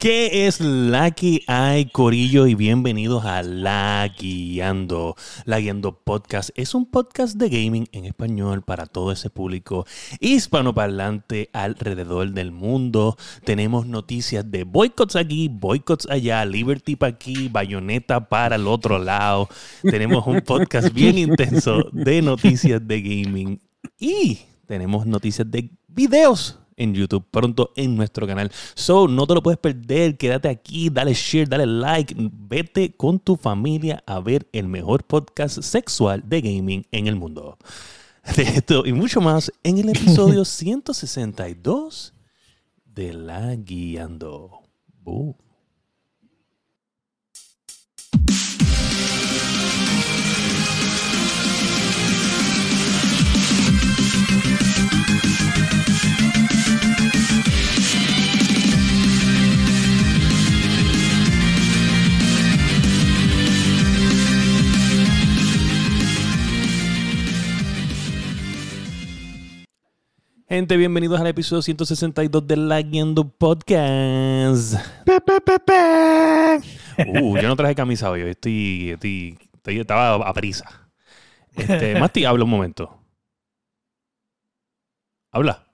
¿Qué es la que hay, Corillo? Y bienvenidos a La Guiando. La Guiando Podcast es un podcast de gaming en español para todo ese público hispanoparlante alrededor del mundo. Tenemos noticias de boicots aquí, boicots allá, Liberty para aquí, Bayonetta para el otro lado. Tenemos un podcast bien intenso de noticias de gaming y tenemos noticias de videos en YouTube, pronto en nuestro canal. So, no te lo puedes perder, quédate aquí, dale share, dale like, vete con tu familia a ver el mejor podcast sexual de gaming en el mundo. De esto y mucho más en el episodio 162 de La Guiando. Boom. Gente, bienvenidos al episodio 162 de La Guiando Podcast. Uh, yo no traje camisa hoy, estoy, estoy, estoy- estaba a prisa. Este, Masti, habla un momento. Habla.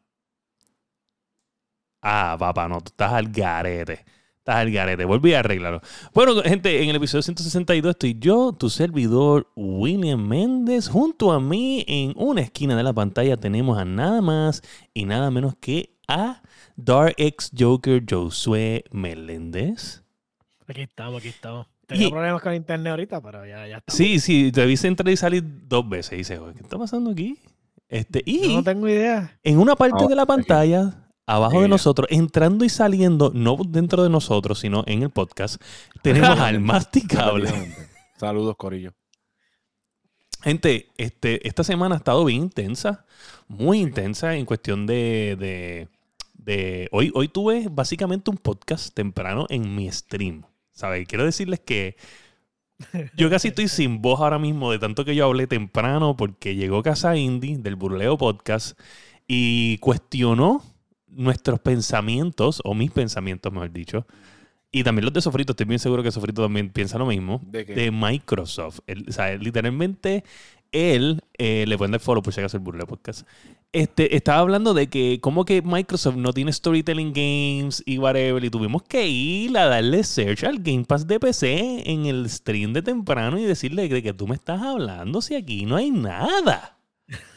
Ah, papá, no, tú estás al garete. Estás al garete. Volví a arreglarlo. Bueno, gente, en el episodio 162 estoy yo, tu servidor William Méndez. Junto a mí, en una esquina de la pantalla, tenemos a nada más y nada menos que a Dark X Joker Josué Meléndez. Aquí estamos, aquí estamos. Tenía Y- problemas con internet ahorita, pero ya, ya estamos. Sí, sí, te viste entrar y salir dos veces. Y dices, ¿qué está pasando aquí? Este, y no tengo idea. en una parte Ah, de la aquí. pantalla, abajo de nosotros, entrando y saliendo, no dentro de nosotros, sino en el podcast, tenemos al masticable. Saludos, Corillo. Gente, este, esta semana ha estado bien intensa, muy intensa en cuestión de... de, de- hoy, hoy tuve básicamente un podcast temprano en mi stream. ¿Sabes? Quiero decirles que yo casi estoy sin voz ahora mismo de tanto que yo hablé temprano porque llegó Casa Indie del Burleo Podcast y cuestionó nuestros pensamientos, o mis pensamientos, mejor dicho, y también los de Sofrito. Estoy bien seguro que Sofrito también piensa lo mismo ¿De Microsoft. Él- o sea, literalmente él, eh, le pueden dar follow por si acaso el Burleo Podcast, este, estaba hablando de que como que Microsoft no tiene storytelling games y whatever, y tuvimos que ir a darle search al Game Pass de PC en el stream de temprano y decirle de que tú me estás hablando si aquí no hay nada.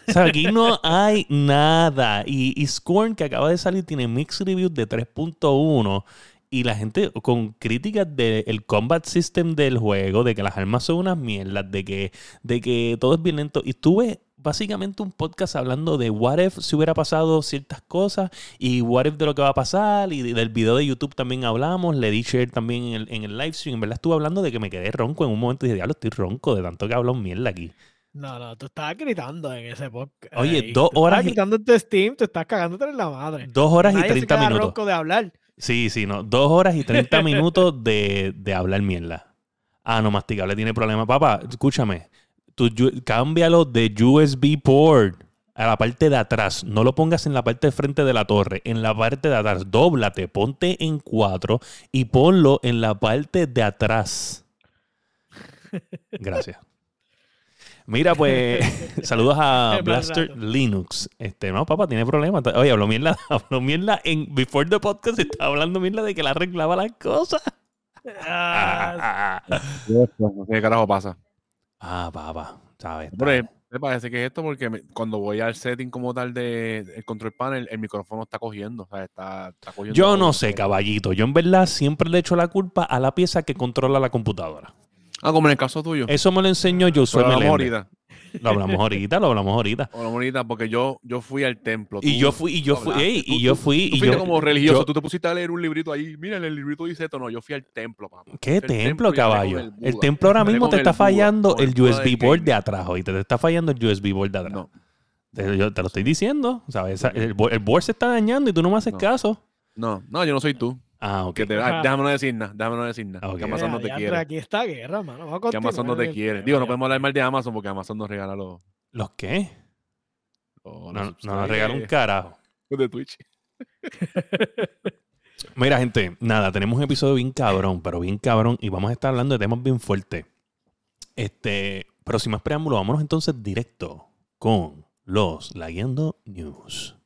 O sea, aquí no hay nada. Y, y Scorn, que acaba de salir, tiene mixed reviews de 3.1 y la gente con críticas del combat system del juego, de que las armas son unas mierdas, de que, de que todo es violento. Y tuve básicamente un podcast hablando de what if si hubiera pasado ciertas cosas y what if de lo que va a pasar. Y del video de YouTube también hablamos, le di share también en el, en el live stream. En verdad estuve hablando de que me quedé ronco en un momento y dije, diablo, estoy ronco de tanto que hablo mierda aquí. No, no, tú estabas gritando en ese podcast. Oye, dos Tú horas Estabas y- gritando en tu Steam, tú estás cagándote en la madre. Dos horas Nadie y se 30 queda minutos. ronco de hablar. Sí, sí, no. Dos horas y 30 minutos de, de hablar mierda. Ah, no, masticable tiene problema. Papá, escúchame. Tú, cámbialo de USB port a la parte de atrás. No lo pongas en la parte de frente de la torre. En la parte de atrás. Dóblate, ponte en cuatro y ponlo en la parte de atrás. Gracias. Mira, pues, saludos a Blaster. Linux. Este, no, papá, tiene problemas. Oye, habló mierda, habló mierda en Before the Podcast, estaba hablando mierda de que le arreglaba las cosas. Ah, qué carajo pasa. ah, papá, ¿sabes? Hombre, me parece que es esto porque me- cuando voy al setting como tal del el control panel, el micrófono está cogiendo. O sea, está, está cogiendo Yo no sé, caballito. Yo en verdad siempre le echo la culpa a la pieza que controla la computadora. Ah, como en el caso tuyo. Eso me lo enseñó Josué Pero hablamos Meléndez. ahorita. Lo hablamos ahorita, lo hablamos ahorita. Hablamos ahorita porque yo, yo fui al templo. Y tú- yo fui, y yo fui, hablaste, ey, tú- y yo tú- fui, Tú y fuiste yo. como religioso, yo- tú te pusiste a leer un librito ahí. Mira, en el librito dice esto. No, yo fui al templo, papá. ¿Qué templo, y hablé con caballo? el templo ahora Hablé mismo con te el está Buda, fallando con el Buda USB del board de gaming. atrás. Y te está fallando el USB board de atrás. No, Te, yo te lo estoy diciendo. ¿sabes? Esa- El, bo- el board se está dañando y tú no me haces No. caso. no, no, yo no soy tú. Ah, ok. Que te, ah, déjame no decir nada, déjame no decir nada. Ok. Que Amazon no te quiere. Aquí está guerra, mano. Vamos a Que continuar Amazon no te quiere. Digo, no podemos hablar mal de Amazon porque Amazon nos regala los. ¿Los qué? los- No, los no nos regala un carajo. de Twitch. Mira, gente, nada, tenemos un episodio bien cabrón, pero bien cabrón, y vamos a estar hablando de temas bien fuertes. Este, pero sin más preámbulo, vámonos entonces directo con los Lagueando News.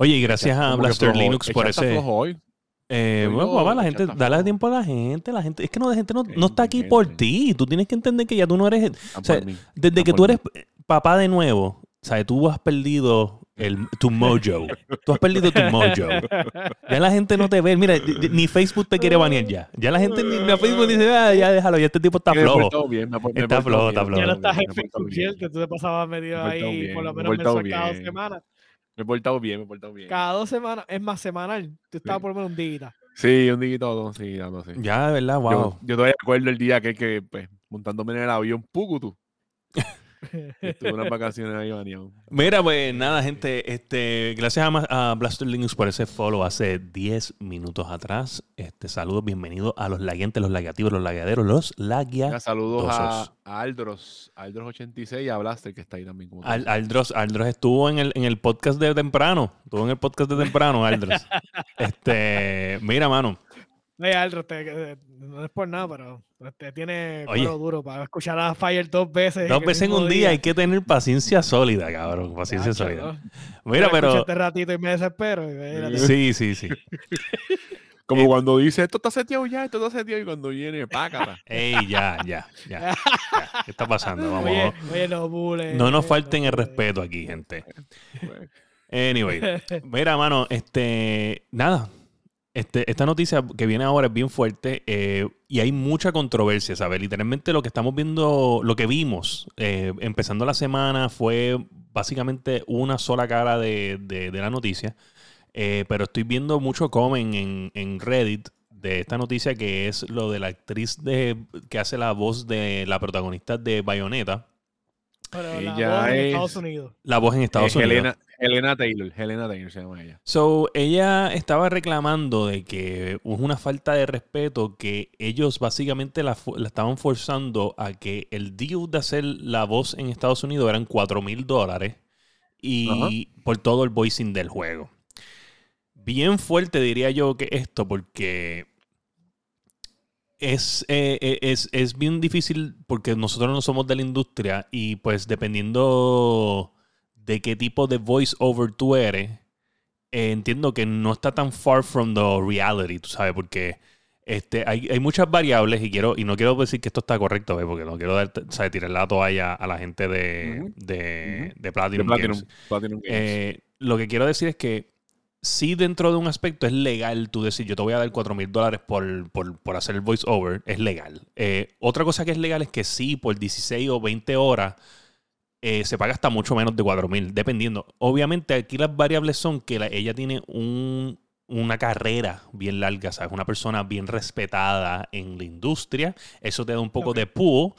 Oye, y gracias a Blaster. Linux por ese. hoy. Eh, bueno, papá, la gente, dale flojo. tiempo a la gente, la gente, es que no, la gente no, no está aquí gente. por ti. Tú tienes que entender que ya tú no eres, o sea, desde que tú mí. eres papá de nuevo, ¿sabes? Tú has perdido el, tu mojo. Tú has perdido tu mojo. Ya la gente no te ve. Mira, ni Facebook te quiere banear ya. Ya la gente ni Facebook dice, ah, ya déjalo, ya este tipo está Me flojo. bien, me me Está flojo, bien, está me flojo. Ya no estás en me Facebook que tú te pasabas metido Me ahí bien, por lo me he menos dos bien. semanas. Me he portado bien, me he portado bien. Cada dos semanas, es más semanal. Tú estabas Sí. por lo menos un día. Sí, un día y todo, sí, dando así. Ya, de verdad, wow. Yo, yo todavía recuerdo el día que, que pues, montándome en el avión Pucutu. Tuve unas vacaciones ahí baneado. Mira, pues nada, gente. Este, gracias a, a Blaster Linux por ese follow hace 10 minutos atrás. Este, saludos, bienvenidos a los laguientes, los lagueativos, los lagueaderos, los laguia. Saludos a, Aldros, a Aldros86 y a Blaster que está ahí también. Como Al-. Aldros, Aldros estuvo en el, en el podcast de temprano. Estuvo en el podcast de temprano, Aldros. este, mira, mano. Oye, Aldro, te- te- no es por nada, pero te tiene Oye. cuero duro para escuchar a Fire dos veces. Dos veces en un día hay que tener paciencia sólida, cabrón. Paciencia sólida. ¿no? Mira, pero. Este ratito y me desespero. y Sí, sí, sí. Como eh, cuando dice esto está seteado ya, esto está seteado y cuando viene, pácata. Ey, ya, ya, ya, ya. ¿Qué está pasando? Vamos. Oye, oye, no nos falten el respeto aquí, gente. Pues, Anyway, mira, mano, este, nada. Este, esta noticia que viene ahora es bien fuerte eh, y hay mucha controversia, ¿sabes? Literalmente lo que estamos viendo, lo que vimos eh, empezando la semana fue básicamente una sola cara de, de- de la noticia, Eh, pero estoy viendo mucho comen en, en Reddit de esta noticia que es lo de la actriz de, que hace la voz de la protagonista de Bayonetta, Pero la Ella voz en es- Estados Unidos. la voz en Estados eh, Unidos. Helena, Helena Taylor, Helena Taylor se llama ella. So, ella estaba reclamando de que es una falta de respeto que ellos básicamente la, la estaban forzando a que el deal de hacer la voz en Estados Unidos eran 4 mil dólares y por todo el voicing del juego. Bien fuerte diría yo que esto porque es, eh, eh, es, es bien difícil porque nosotros no somos de la industria y pues dependiendo de qué tipo de voice over tú eres, eh, entiendo que no está tan far from the reality, tú sabes, porque este, hay, hay muchas variables y quiero y no quiero decir que esto está correcto, ¿ves? porque no quiero dar, ¿sabes? tirar la toalla a la gente de, de, de Platinum, De Platinum, Games. Platinum Games. Eh, lo que quiero decir es que sí dentro de un aspecto es legal tú decir yo te voy a dar 4 mil dólares por, por, por hacer el voice over, es legal. Eh, otra cosa que es legal es que sí, por 16 o 20 horas eh, se paga hasta mucho menos de 4 mil, dependiendo. Obviamente aquí las variables son que la- ella tiene un, una carrera bien larga, ¿sabes? Una persona bien respetada en la industria. Eso te da un poco de pool.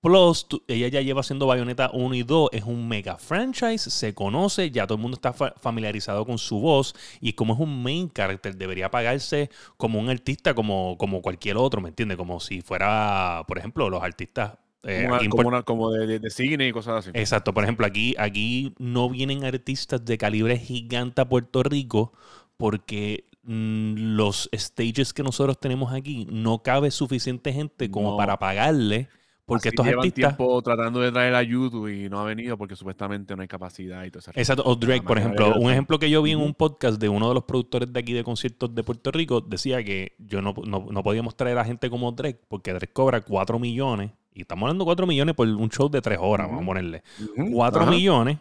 Plus, tú- ella ya lleva haciendo Bayonetta 1 y 2, es un mega franchise, se conoce, ya todo el mundo está fa- familiarizado con su voz y como es un main character, debería pagarse como un artista, como, como cualquier otro, ¿me entiendes? Como si fuera, por ejemplo, los artistas... eh, como, una- como Puerto- una- como de, cine y cosas así. Exacto, por ejemplo, aquí, aquí no vienen artistas de calibre gigante a Puerto Rico porque mm, los stages que nosotros tenemos aquí no cabe suficiente gente como No. para pagarle porque Así estos llevan artistas... tiempo tratando de traer a YouTube y no ha venido porque supuestamente no hay capacidad y todo eso. Exacto, o Drake, por ejemplo. Un ejemplo que yo vi en un podcast de uno de los productores de aquí de conciertos de Puerto Rico decía que yo no, no, no podíamos traer a gente como Drake porque Drake cobra 4 millones y estamos hablando de 4 millones por un show de 3 horas, vamos a ponerle. Ujú, 4 ajá. millones.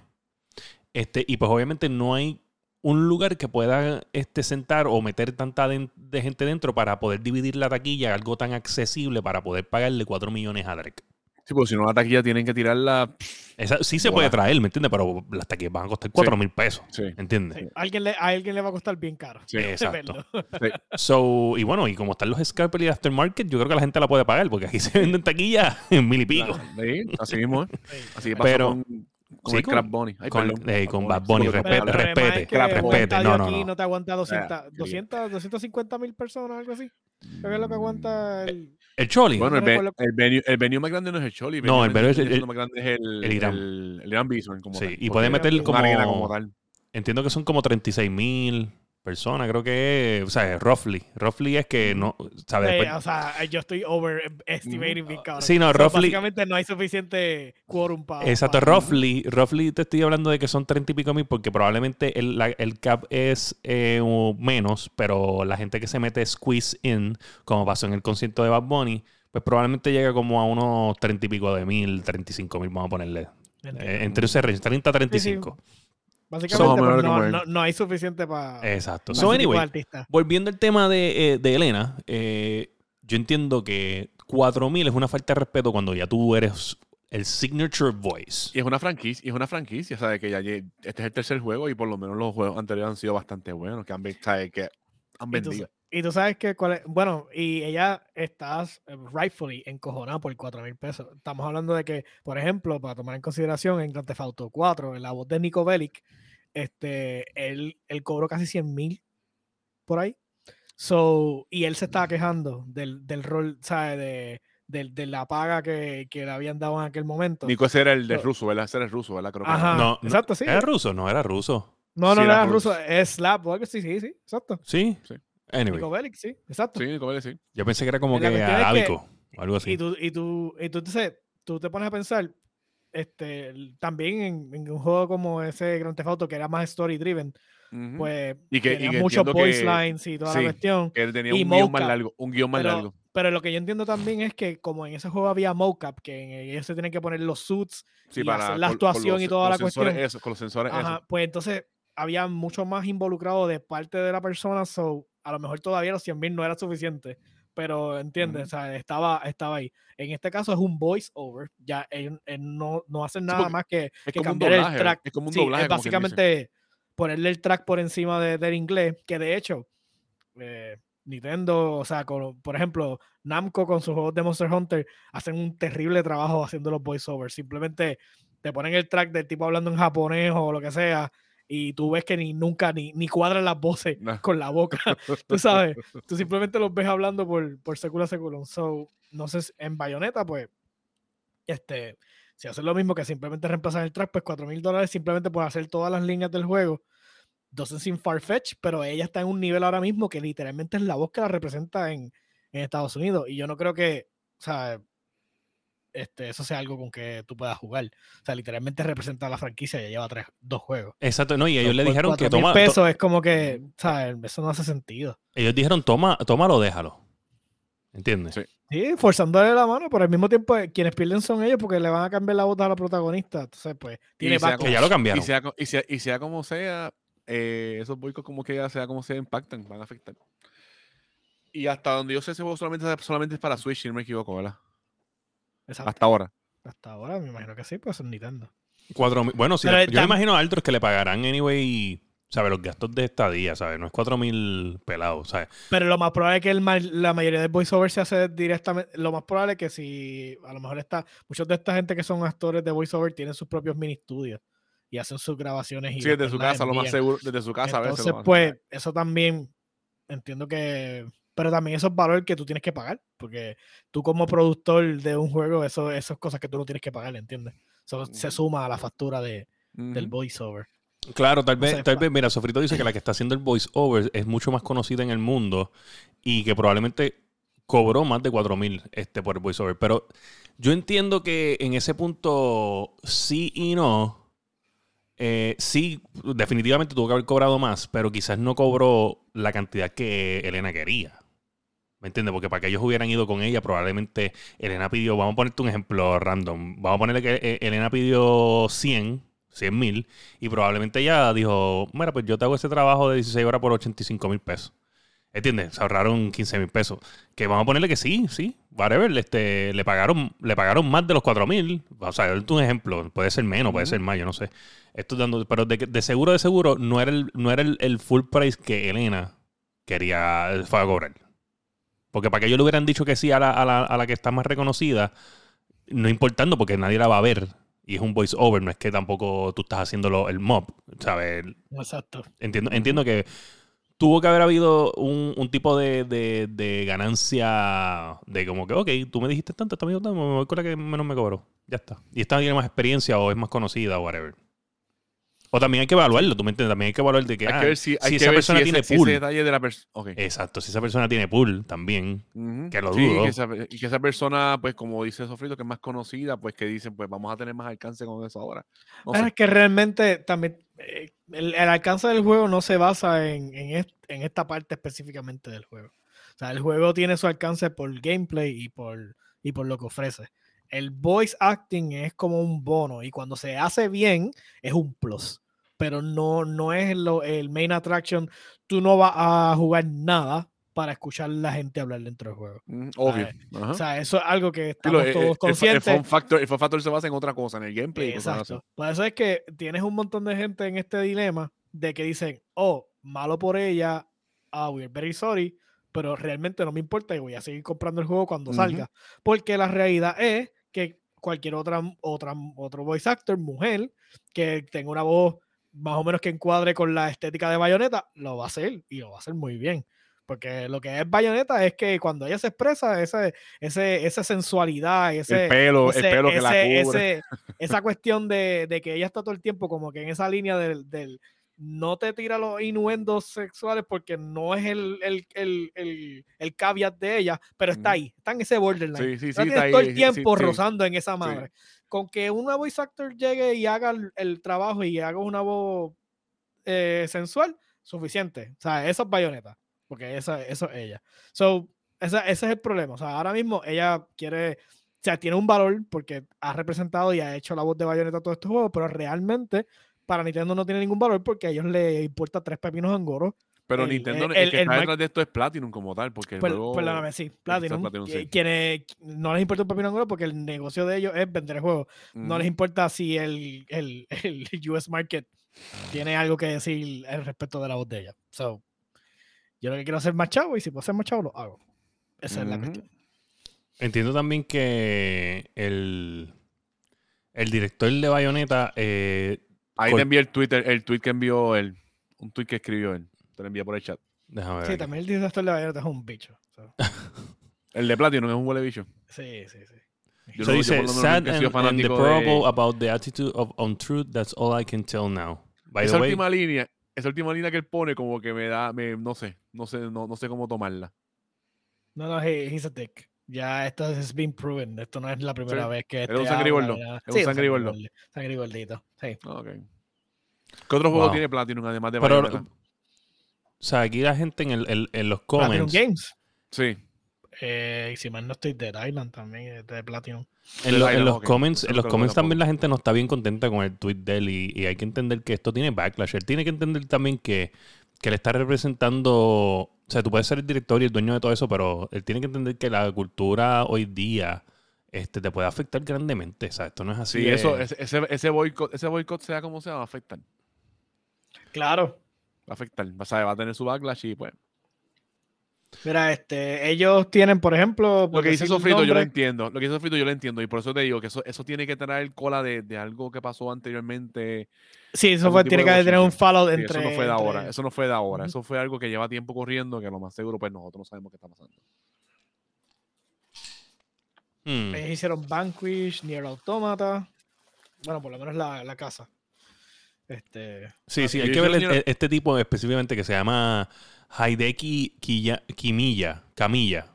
Este, y pues obviamente no hay un lugar que pueda este, sentar o meter tanta de gente dentro para poder dividir la taquilla, algo tan accesible para poder pagarle 4 millones a Drake. Sí, porque si no la taquilla tienen que tirarla. Esa, sí se puede traer, ¿me entiendes? Pero las taquillas van a costar 4 mil pesos, Sí. ¿entiendes? Sí, alguien le, a alguien le va a costar bien caro. Sí. Exacto. So, y bueno, y como están los Scalper y Aftermarket, yo creo que la gente la puede pagar porque aquí se venden taquillas en mil y pico. Sí, así mismo. ¿eh? Sí. Así pasó Pero- con, Con Sí, el con- Crab Bunny. Ay, con- perdón, eh, con. Bad Bunny, respete, respete, es que un respete. estadio No, no, aquí no. te aguanta 200, Ah, 200, 250 mil personas, algo así. Creo que es lo que aguanta el... El Choli. Bueno, el, recuerdo- el, venue, el venue más grande no es el Choli. No, el venue es más el- grande más grande es el, el Irán. El, el Irán Bison. Como Sí, tal, y puede meter como, como tal. entiendo que son como 36 mil personas, creo que es, o sea, roughly. Roughly es que no, ¿sabes? Eh, o sea, yo estoy overestimating bien cabrón. Sí, no, roughly- Básicamente no hay suficiente quórum para... Exacto, para- roughly, roughly te estoy hablando de que son 30 y pico mil porque probablemente el, la- el cap es eh, menos, pero la gente que se mete squeeze in, como pasó en el concierto de Bad Bunny, pues probablemente llega como a unos 30 y pico de mil, 35 mil, vamos a ponerle. Eh, entre ese range, 30 a 35. Básicamente Somos pues, no, no, no hay suficiente para... Exacto. So, anyway, volviendo al tema de, eh, de Elena, eh, yo entiendo que 4000 es una falta de respeto cuando ya tú eres el signature voice. Y es una franquicia, y es una franquicia, ¿sabes? Que ya este es el tercer juego y por lo menos los juegos anteriores han sido bastante buenos, que han, ¿sabes? Que han Y tú, vendido. y tú sabes que cuál es, bueno, y ella está eh, rightfully encojonada por 4 mil pesos. Estamos hablando de que, por ejemplo, para tomar en consideración en Grand Theft Auto 4, en la voz de Nico Bellic, este, él, él cobró casi 100 mil por ahí. So, y él se estaba quejando del, del rol, ¿sabes? De, del- de la paga que, que le habían dado en aquel momento. Nico ese era el de So- ruso, ¿verdad? Ese era el ruso, ¿verdad? Creo que Ajá. No, no, exacto, sí. ¿Era ruso? No, era ruso. No, no, Sí, no era era ruso, es Slap o algo así, sí, sí, exacto. ¿Sí? Sí. Anyway, Nico Bellic, sí, exacto. Sí, Nico Bellic, sí. yo pensé que era como La que cuestión es que- arábico algo así. Y tú, y tú, y tú, entonces, tú te pones a pensar, este, también en, en un juego como ese Grand Theft Auto, que era más story driven, Ujú. pues Y que- y tenía que muchos voice lines y toda sí, la cuestión. que él tenía y un guion más largo. Un guion más Pero, largo. pero lo que yo entiendo también es que como en ese juego había mocap, que en ellos se tienen que poner los suits, Sí, y hacer la actuación los- y toda la cuestión. Eso, con los sensores, ajá, eso. pues entonces había mucho más involucrado de parte de la persona, so a lo mejor todavía los 100 mil no era suficiente, pero entiendes, o sea, estaba, estaba ahí. En este caso es un voice over, ya ellos eh, no, no hacen nada más que, que cambiar doblaje. el track. Es como un Sí, doblaje. es básicamente ponerle el track por encima de- del inglés, que de hecho, eh, Nintendo, o sea, con- por ejemplo, Namco con sus juegos de Monster Hunter hacen un terrible trabajo haciendo los voiceovers. Simplemente te ponen el track del tipo hablando en japonés o lo que sea, y tú ves que ni nunca ni, ni cuadran las voces Nah. con la boca. tú sabes, tú simplemente los ves hablando por, por secula seculum. So, no sé, en Bayonetta, pues, este, si hacen lo mismo que simplemente reemplazar el track, pues 4 mil dólares simplemente por hacer todas las líneas del juego. Doesn't seem far-fetched, pero ella está en un nivel ahora mismo que literalmente es la voz que la representa en, en Estados Unidos. Y yo no creo que, o sea, este, eso sea algo con que tú puedas jugar. O sea, literalmente representa a la franquicia, ya lleva tres, dos juegos. Exacto, no, y ellos le dijeron que 4.000 toma, to- pesos es como que, ¿sabes? Eso no hace sentido. ellos dijeron toma, tómalo, déjalo. ¿Entiendes? Sí. Sí, forzándole la mano, pero al mismo tiempo eh, quienes pierden son ellos porque le van a cambiar la voz a la protagonista. Entonces, pues, tiene Y sea. Que ya lo Y cambiaron. sea, co- y sea, y sea como sea, eh, esos boicos como que ya sea como sea impactan, van a afectar. Y hasta donde yo sé, ese juego solamente, solamente es para Switch, si no me equivoco, ¿verdad? Exacto. Hasta ahora. Hasta ahora me imagino que sí, pues es Nintendo. Cuatro mil- bueno, si yo me imagino a otros que le pagarán anyway, ¿sabes? Los gastos de estadía, ¿sabes? No es cuatro mil pelados, ¿sabes? Pero lo más probable es que el la mayoría del voiceover se hace directamente. Lo más probable es que si a lo mejor está. Muchos de esta gente que son actores de voiceover tienen sus propios mini estudios y hacen sus grabaciones. Y Sí, desde su casa, lo más seguro, desde su casa a veces. Entonces, pues, eso también entiendo que. Pero también eso es valor que tú tienes que pagar. Porque tú, como productor de un juego, eso, eso es cosas que tú no tienes que pagar, ¿entiendes? Eso se suma a la factura de, del voiceover. Claro, tal vez, tal vez, mira, Sofrito dice que la que está haciendo el voiceover es mucho más conocida en el mundo y que probablemente cobró más de 4 mil este, por el voiceover. Pero yo entiendo que en ese punto sí y no. Eh, sí, definitivamente tuvo que haber cobrado más, pero quizás no cobró la cantidad que Elena quería. ¿Me entiendes? Porque para que ellos hubieran ido con ella, probablemente Elena pidió, vamos a ponerte un ejemplo random, vamos a ponerle que eh, Elena pidió 100, 100 mil, y probablemente ella dijo, mira, pues yo te hago ese trabajo de 16 horas por 85 mil pesos. ¿Entiendes? Se ahorraron 15 mil pesos. Que vamos a ponerle que sí, sí, whatever, este, le pagaron, le pagaron más de los 4 mil. O sea, darte un ejemplo, puede ser menos, puede ser más, yo no sé. Esto dando, pero de, de seguro, de seguro, no era el, no era el, el full price que Elena quería fue a cobrar. Porque para que ellos le hubieran dicho que sí a la, a la, a la que está más reconocida, no importando porque nadie la va a ver. Y es un voice over, no es que tampoco tú estás haciéndolo el mob, ¿sabes? Exacto. Entiendo, entiendo que tuvo que haber habido un, un tipo de, de- de ganancia de como que, ok, tú me dijiste tanto, esta me voy con la que menos me cobró. Ya está. Y esta tiene más experiencia o es más conocida o whatever. O también hay que evaluarlo, tú me entiendes, también hay que evaluar de que, Hay ah, que ver si, hay si que esa ver persona si tiene ese, si pool. ese detalle de la persona. Ok. Exacto, si esa persona tiene pool también. Que lo Sí, dudo. que esa- y que esa persona, pues como dice Sofrito, que es más conocida, pues que dicen, pues vamos a tener más alcance con eso ahora. No Pero es que realmente también eh, el, el alcance del juego no se basa en, en, est- en esta parte específicamente del juego. O sea, el juego tiene su alcance por gameplay y por, y por lo que ofrece. El voice acting es como un bono y cuando se hace bien es un plus. Pero no, no es lo, el main attraction. Tú no vas a jugar nada para escuchar a la gente hablar dentro del juego. Mm, Obvio. Ajá. O sea, eso es algo que estamos eh, eh, todos el, fa- el conscientes. fun factor, el fun factor se basa en otra cosa, en el gameplay. Exacto. Por eso es que tienes un montón de gente en este dilema de que dicen, oh, malo por ella, ah, we're very sorry, pero realmente no me importa y voy a seguir comprando el juego cuando salga. Porque la realidad es que cualquier otra, otra, otro voice actor, mujer, que tenga una voz más o menos que encuadre con la estética de Bayonetta, lo va a hacer y lo va a hacer muy bien. Porque lo que es Bayonetta es que cuando ella se expresa, ese, ese, esa sensualidad, ese, el pelo, el ese- pelo que la cubre. esa cuestión de, de que ella está todo el tiempo como que en esa línea del, del- no te tira los innuendos sexuales porque no es el, el, el, el, el caveat de ella, pero está ahí, está en ese borderline. Sí, sí, sí, está todo ahí, el sí, tiempo rozando en esa madre. Con que una voice actor llegue y haga el, trabajo y haga una voz eh, sensual, suficiente. O sea, eso es bayoneta, porque esa, eso es ella. So, esa- ese es el problema. O sea, ahora mismo ella quiere, o sea, tiene un valor porque ha representado y ha hecho la voz de bayoneta todo este juego, pero realmente para Nintendo no tiene ningún valor porque a ellos les importa tres pepinos angoro. Pero el- Nintendo, el- el, que está detrás de esto es Platinum como tal, porque el Pues, juego... perdóname, sí, Platinum. Platinum, que- sí. Quienes no les importa un pepino angoro porque el negocio de ellos es vender el juego. No les importa si el, el, el US market tiene algo que decir al respecto de la voz de ella. So, yo lo que quiero hacer más chavo y si puedo ser más chavo, lo hago. Esa es la cuestión. Entiendo también que el, el director de Bayonetta eh, Ahí te envié el Twitter, el tweet que envió él. Un tweet que escribió él. Te lo envié por el chat. déjame ver Sí, aquí. también el director de Bayonetta es un bicho. so, El de Platinum es un huele bicho. sí, sí, sí. Yo So no- dice, sad and, and deplorable de- about the attitude of untruth, that's all I can tell now. By esa the way, última línea, esa última línea que él pone como que me da, me, no sé, no sé, no, no sé cómo tomarla. No, no, he- he's a dick. Ya esto has been proven. Esto no es la primera Sí, vez que. un este habla, sangrigordo, ¿verdad? era un sangrigordo. Sangrigordito. Sí. Ah, ok. ¿Qué otro juego Wow. tiene Platinum además de Pero- Bayonetta? O sea, aquí la gente en, el, el- en los Platinum comments, Games. Sí. Eh, y si mal no estoy, Dead Island también es de Platinum. en, Dead lo- en Island, los comments, en los lo comments también la gente no está bien contenta con el tweet de él y, y hay que entender que esto tiene backlash. Él tiene que entender también que, que él está representando, o sea, tú puedes ser el director y el dueño de todo eso, pero él tiene que entender que la cultura hoy día este, te puede afectar grandemente. O sea, esto no es así. Sí, de- eso, ese, ese, ese boicot, ese boicot, sea como sea, va a afectar. Claro. Va a afectar. Va a, va a tener su backlash y pues. Mira, este, ellos tienen, por ejemplo. Lo que dice Sofrito, yo lo entiendo. Lo que dice Sofrito, yo lo entiendo. Y por eso te digo que eso, eso tiene que traer cola de, de algo que pasó anteriormente. Sí, eso fue, tiene que tener un follow Sí, entre. eso no fue de ahora. entre- Eso no fue de ahora. Eso fue algo que lleva tiempo corriendo que lo más seguro, pues nosotros no sabemos qué está pasando. Hmm. Ellos hicieron Vanquish, Nier Automata. Bueno, por lo menos la, la casa. Este. Sí, sí, yo hay que ver este tipo específicamente que se llama Hideki Kiya- Kimilla. Camilla.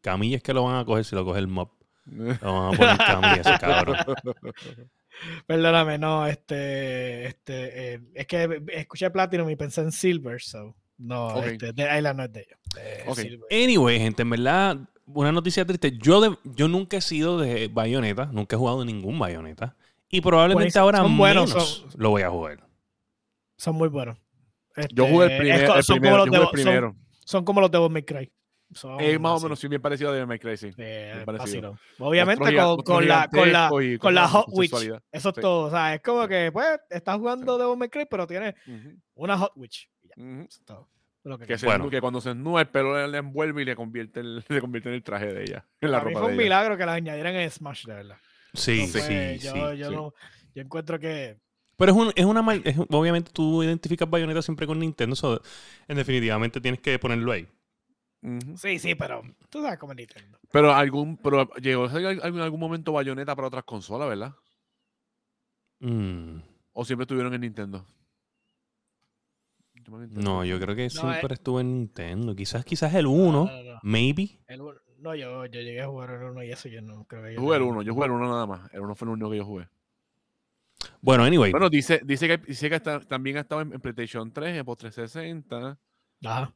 Camilla es que lo van a coger si lo coge el mob. Lo van a poner Camilla, ese cabrón. Perdóname, no, este. este eh, es que escuché Platinum y pensé en Silver, so. No, este, Dead Island no es de ellos. eh. Anyway, gente, en verdad, una noticia triste. Yo, de- yo nunca he sido de Bayonetta, nunca he jugado ningún Bayonetta. Y probablemente Buenísimo, ahora son buenos, menos son- lo voy a jugar. Son muy buenos. Yo jugué el, Este, primer, el son primero. como los yo de- jugué el son- primero. Son como los de Devil May Cry. Son Es más o menos sí, bien parecido a Devil May Cry, sí. Eh, parecido. Obviamente con, con la, con, la, y con la Hot con Witch. Eso es Sí. todo. O sea, es como que, pues, estás jugando Devil May Cry, pero tiene Ujú, una Hot Witch. Ya, ujú. eso es todo. Lo que Que, se Bueno. que cuando se desnuda el pelo le, envuelve y le convierte, el, le convierte en el traje de ella. En la mí ropa fue de un ella. milagro que la añadieran en Smash, de verdad. Sí, No sí, fue- sí. yo, yo sí. no- yo encuentro que Pero es, un- es una mal- es- obviamente tú identificas Bayonetta siempre con Nintendo, so, en definitivamente tienes que ponerlo ahí. Sí, sí, pero tú sabes cómo es Nintendo. Pero algún, pero llegó en algún momento Bayonetta para otras consolas, ¿verdad? Mm, O siempre estuvieron en Nintendo. No, yo creo que No, siempre eh. estuvo en Nintendo. Quizás, quizás el 1, No, no, no. maybe. El uno- no, yo, yo llegué a jugar el 1 y eso yo no creo que Yo jugué el 1, yo jugué el 1 nada más. El 1 fue el único que yo jugué. Bueno, anyway. Bueno, dice, dice que, dice que está- también ha estado en, en PlayStation 3, en Xbox 360 Ajá.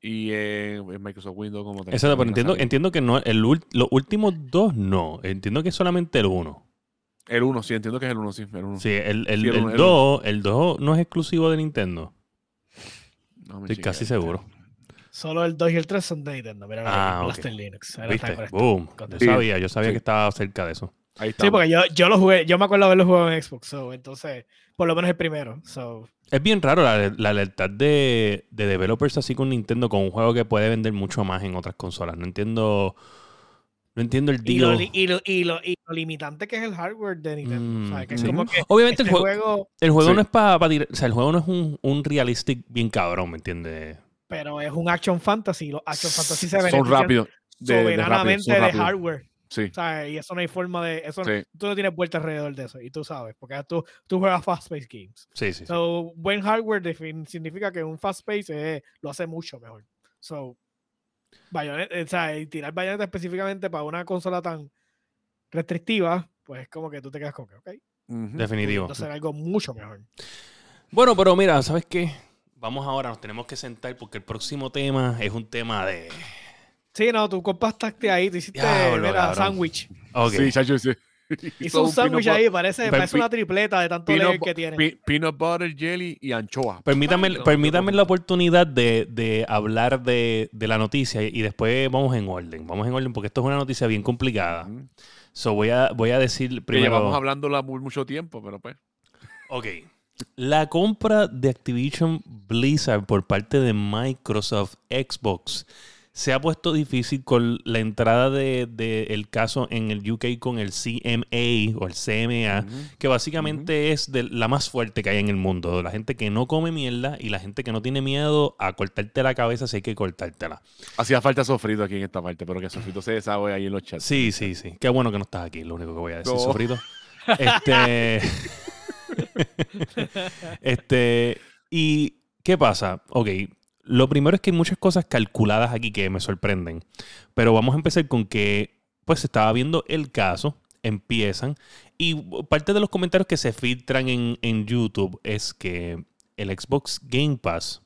y en, en Microsoft Windows como tal. Exacto, pero entiendo, entiendo que no, el, los últimos dos no. Entiendo que es solamente el 1. El 1, sí, entiendo que es el 1, sí. El 1. Sí, el, el, Sí, el el uno, el 2, el 2 no es exclusivo de Nintendo. No, Estoy chequea casi seguro. Solo el 2 y el 3 son de Nintendo. Mira, Ah, ah, ok. Linux. Ahora ¿Viste? está. Boom. Yo sabía, yo sabía Sí. que estaba cerca de eso. Ahí está. Sí, porque yo, yo lo jugué, yo me acuerdo haberlo jugado en Xbox, so, entonces, por lo menos el primero. So, Es bien raro la, la lealtad de, de developers así con Nintendo con un juego que puede vender mucho más en otras consolas. No entiendo. No entiendo el y, lo, deal. y, lo, y, lo, y lo limitante que es el hardware de Nintendo. Mm, ¿sabes? Que es sí. como que Obviamente este el juego, juego, el juego Sí. no es para tirar. O sea, el juego no es un, un realistic bien cabrón, ¿me entiendes? Pero es un action fantasy. Los action fantasy se son benefician rápidos. de- de rápido, soberanamente son de, hardware. Sí. ¿sabes? Y eso no hay forma de. Eso, Sí. Tú no tienes vuelta alrededor de eso. Y tú sabes, porque tú, tú juegas fast-paced games. Sí, sí. sí. So, buen hardware defin- significa que un fast pace lo hace mucho mejor. So, Bayonetta, o sea, y tirar Bayonetta específicamente para una consola tan restrictiva, pues es como que tú te quedas con que, ok. Definitivo. ser algo mucho mejor. Bueno, pero mira, ¿sabes qué? Vamos ahora, nos tenemos que sentar porque el próximo tema es un tema de. Sí, no, tú compartaste ahí, tú hiciste, sándwich. Sí, chacho, sí. Hizo un sándwich ahí, parece, parece una tripleta de tanto leer que tiene. Peanut butter, jelly y anchoa. Permítame, Ay, no, permítame la oportunidad de, de hablar de, de la noticia y después vamos en orden. Vamos en orden porque esto es una noticia bien complicada. So voy a, voy a decir Que primero. llevamos hablándola muy mucho tiempo, pero pues. Ok. La compra de Activision Blizzard por parte de Microsoft Xbox se ha puesto difícil con la entrada del de, el caso en el UK con el CMA o el CMA, que básicamente es de la más fuerte que hay en el mundo. La gente que no come mierda y la gente que no tiene miedo a cortarte la cabeza si hay que cortártela. Hacía falta sofrito aquí en esta parte, pero que sofrito se deshaga ahí en los chats. Sí, sí, sí. Qué bueno que no estás aquí, lo único que voy a decir, No. sofrito. Este. este. ¿Y qué pasa? Ok. Lo primero es que hay muchas cosas calculadas aquí que me sorprenden. Pero vamos a empezar con que, pues, se estaba viendo el caso, empiezan, y parte de los comentarios que se filtran en, en YouTube es que el Xbox Game Pass,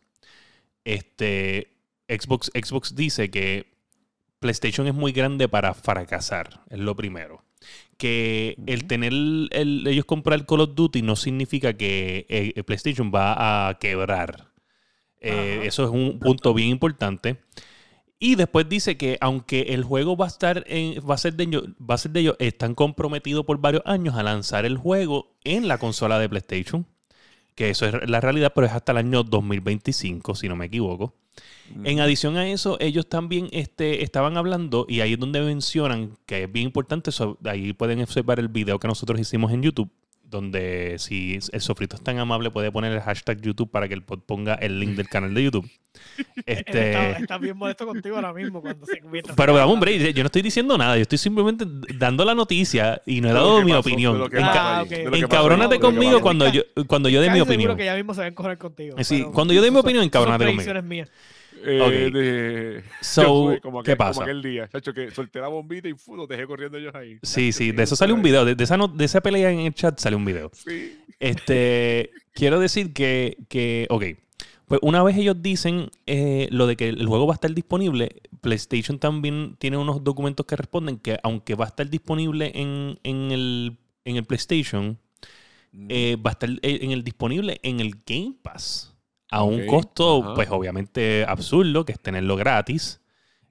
este, Xbox, Xbox dice que PlayStation es muy grande para fracasar, es lo primero. Que el tener el- ellos comprar Call of Duty no significa que eh, PlayStation va a quebrar. Eh, eso es un punto bien importante. Y después dice que aunque el juego va a estar en, va a ser de ellos, va a ser de ellos, están comprometidos por varios años a lanzar el juego en la consola de PlayStation. Que eso es la realidad, pero es hasta el año 2025, si no me equivoco. En adición a eso, ellos también este, estaban hablando, y ahí es donde mencionan que es bien importante, so- ahí pueden observar el video que nosotros hicimos en YouTube, donde si el sofrito es tan amable puede poner el hashtag YouTube para que el pod ponga el link del canal de YouTube. Él está, Este, está bien molesto contigo ahora mismo cuando se pero dame un break, yo no estoy diciendo nada, yo estoy simplemente dando la noticia y no he dado mi pasó, opinión. Ah, ahí, ok. de lo que pasó Encabrónate conmigo cuando yo, cuando yo dé mi opinión. que ya mismo se va a encoger contigo. Sí, pero cuando yo dé mi opinión, encabrónate conmigo. mías. Eh, Ok. de- So, yo como ¿qué aquel- pasa? Como aquel día, chacho, que solté la bombita y los dejé corriendo ellos ahí. Sí, sí, de eso sale un video, de, de esa, no- de esa pelea en el chat sale un video. Sí. Este, quiero decir que, que, ok, pues una vez ellos dicen eh, lo de que el juego va a estar disponible, PlayStation también tiene unos documentos que responden que aunque va a estar disponible en, en el, en el PlayStation, eh, va a estar eh, en el disponible en el Game Pass a un costo, ajá. pues obviamente absurdo, que es tenerlo gratis.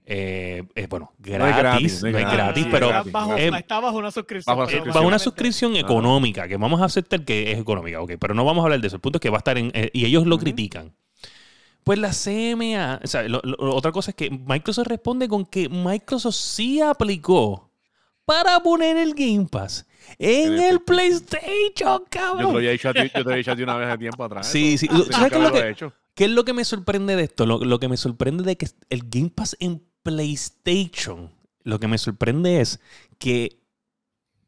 Eh, eh, bueno, gratis, es gratis, no es gratis, gratis, pero está gratis, bajo, eh, está bajo una suscripción. bajo suscripción. una suscripción económica, que vamos a aceptar que es económica, ok, pero no vamos a hablar de eso. El punto es que va a estar en. eh, y ellos lo critican. Pues la CMA, o sea, lo- lo- otra cosa es que Microsoft responde con que Microsoft sí aplicó para poner el Game Pass en En el el PlayStation, Yo te cabrón. lo había dicho a ti, yo te lo había dicho a ti una vez de tiempo atrás. Sí, sí. ¿Sabes qué es lo que- he hecho. ¿Qué es lo que me sorprende de esto? Lo, lo que me sorprende de que el Game Pass en PlayStation, lo que me sorprende es que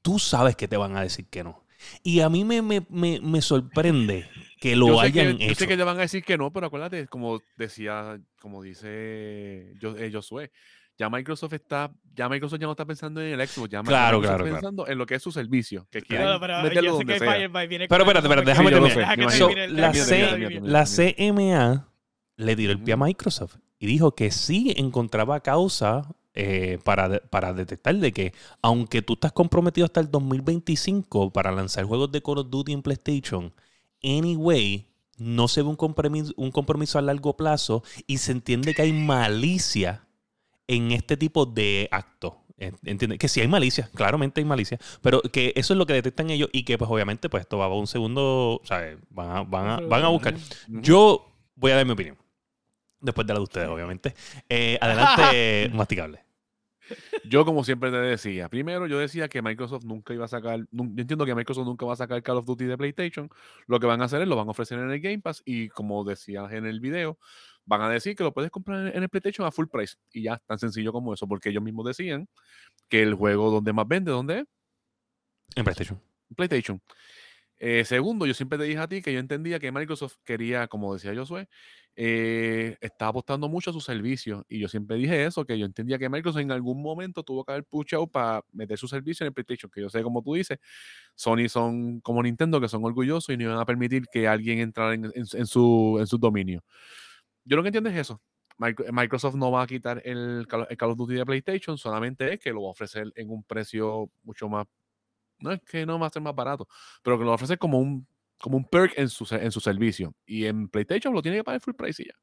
tú sabes que te van a decir que no. Y a mí me, me, me, me sorprende que lo yo hayan que, Yo hecho. sé que te van a decir que no, pero acuérdate, como decía, como dice yo, eh, Josué, ya Microsoft está, ya Microsoft ya no está pensando en el Xbox, ya Claro, Microsoft claro, está claro. pensando en lo que es su servicio, que quieren pero meterlo yo sé donde que sea. Viene Pero espérate, déjame terminar. Deja So, el- la, C-. CMA le tiró el pie a. Microsoft y dijo que sí encontraba causa eh, para, para detectar de que aunque tú estás comprometido hasta el 2025 para lanzar juegos de Call of Duty en PlayStation, anyway, no se ve un compromiso, un compromiso a largo plazo y se entiende que hay malicia en este tipo de actos. En- ¿Entiendes? Que sí hay malicia, claramente hay malicia, pero que eso es lo que detectan ellos y que pues obviamente pues esto va a un segundo, ¿sabes? Van a, van a, van a buscar. Yo voy a dar mi opinión. Después de la de ustedes, obviamente. Eh, adelante, masticable. Yo, como siempre te decía, primero yo decía que Microsoft nunca iba a sacar, yo entiendo que Microsoft nunca va a sacar Call of Duty de PlayStation. Lo que van a hacer es lo van a ofrecer en el Game Pass y como decías en el video, van a decir que lo puedes comprar en- el PlayStation a full price. Y ya, tan sencillo como eso, porque ellos mismos decían que el juego donde más vende, ¿dónde es? En PlayStation. PlayStation. Eh, segundo, yo siempre te dije a ti que yo entendía que Microsoft quería, como decía Josué, eh, estaba apostando mucho a sus servicios. Y yo siempre dije eso, que yo entendía que Microsoft en algún momento tuvo que haber pushado para meter su servicio en el PlayStation. Que yo sé, como tú dices, Sony son como Nintendo, que son orgullosos y no iban a permitir que alguien entrara en, en- en su, en su dominio. Yo lo que entiendo es eso. Micro- Microsoft no va a quitar el Call, el Call of Duty de PlayStation, solamente es que lo va a ofrecer en un precio mucho más no es que no va a ser más barato, pero que lo va a ofrecer como un, como un perk en su, en su servicio. Y en PlayStation lo tiene que pagar full price y ya.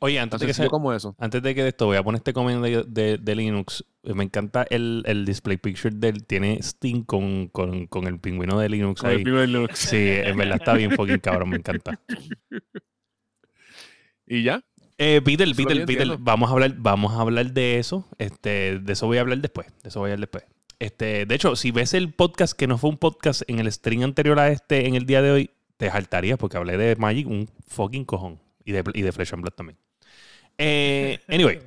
Oye, antes de que sencillo se, como eso. antes de que de esto, voy a poner este comentario de, de- de Linux. Eh, Me encanta el, el display picture del. Tiene Steam con, con, con el pingüino de Linux Con el ahí. primer Linux. Sí, en verdad está bien fucking cabrón, me encanta. Y ya. Eh, Peter, Peter, Peter, entiendo. vamos a hablar, vamos a hablar de eso. Este, de eso voy a hablar después. De eso voy a hablar después. Este, de hecho, si ves el podcast que no fue un podcast en el stream anterior a este, en el día de hoy, te saltarías porque hablé de Magic un fucking cojón. Y de, y de Flesh and Blood también. Eh, anyway.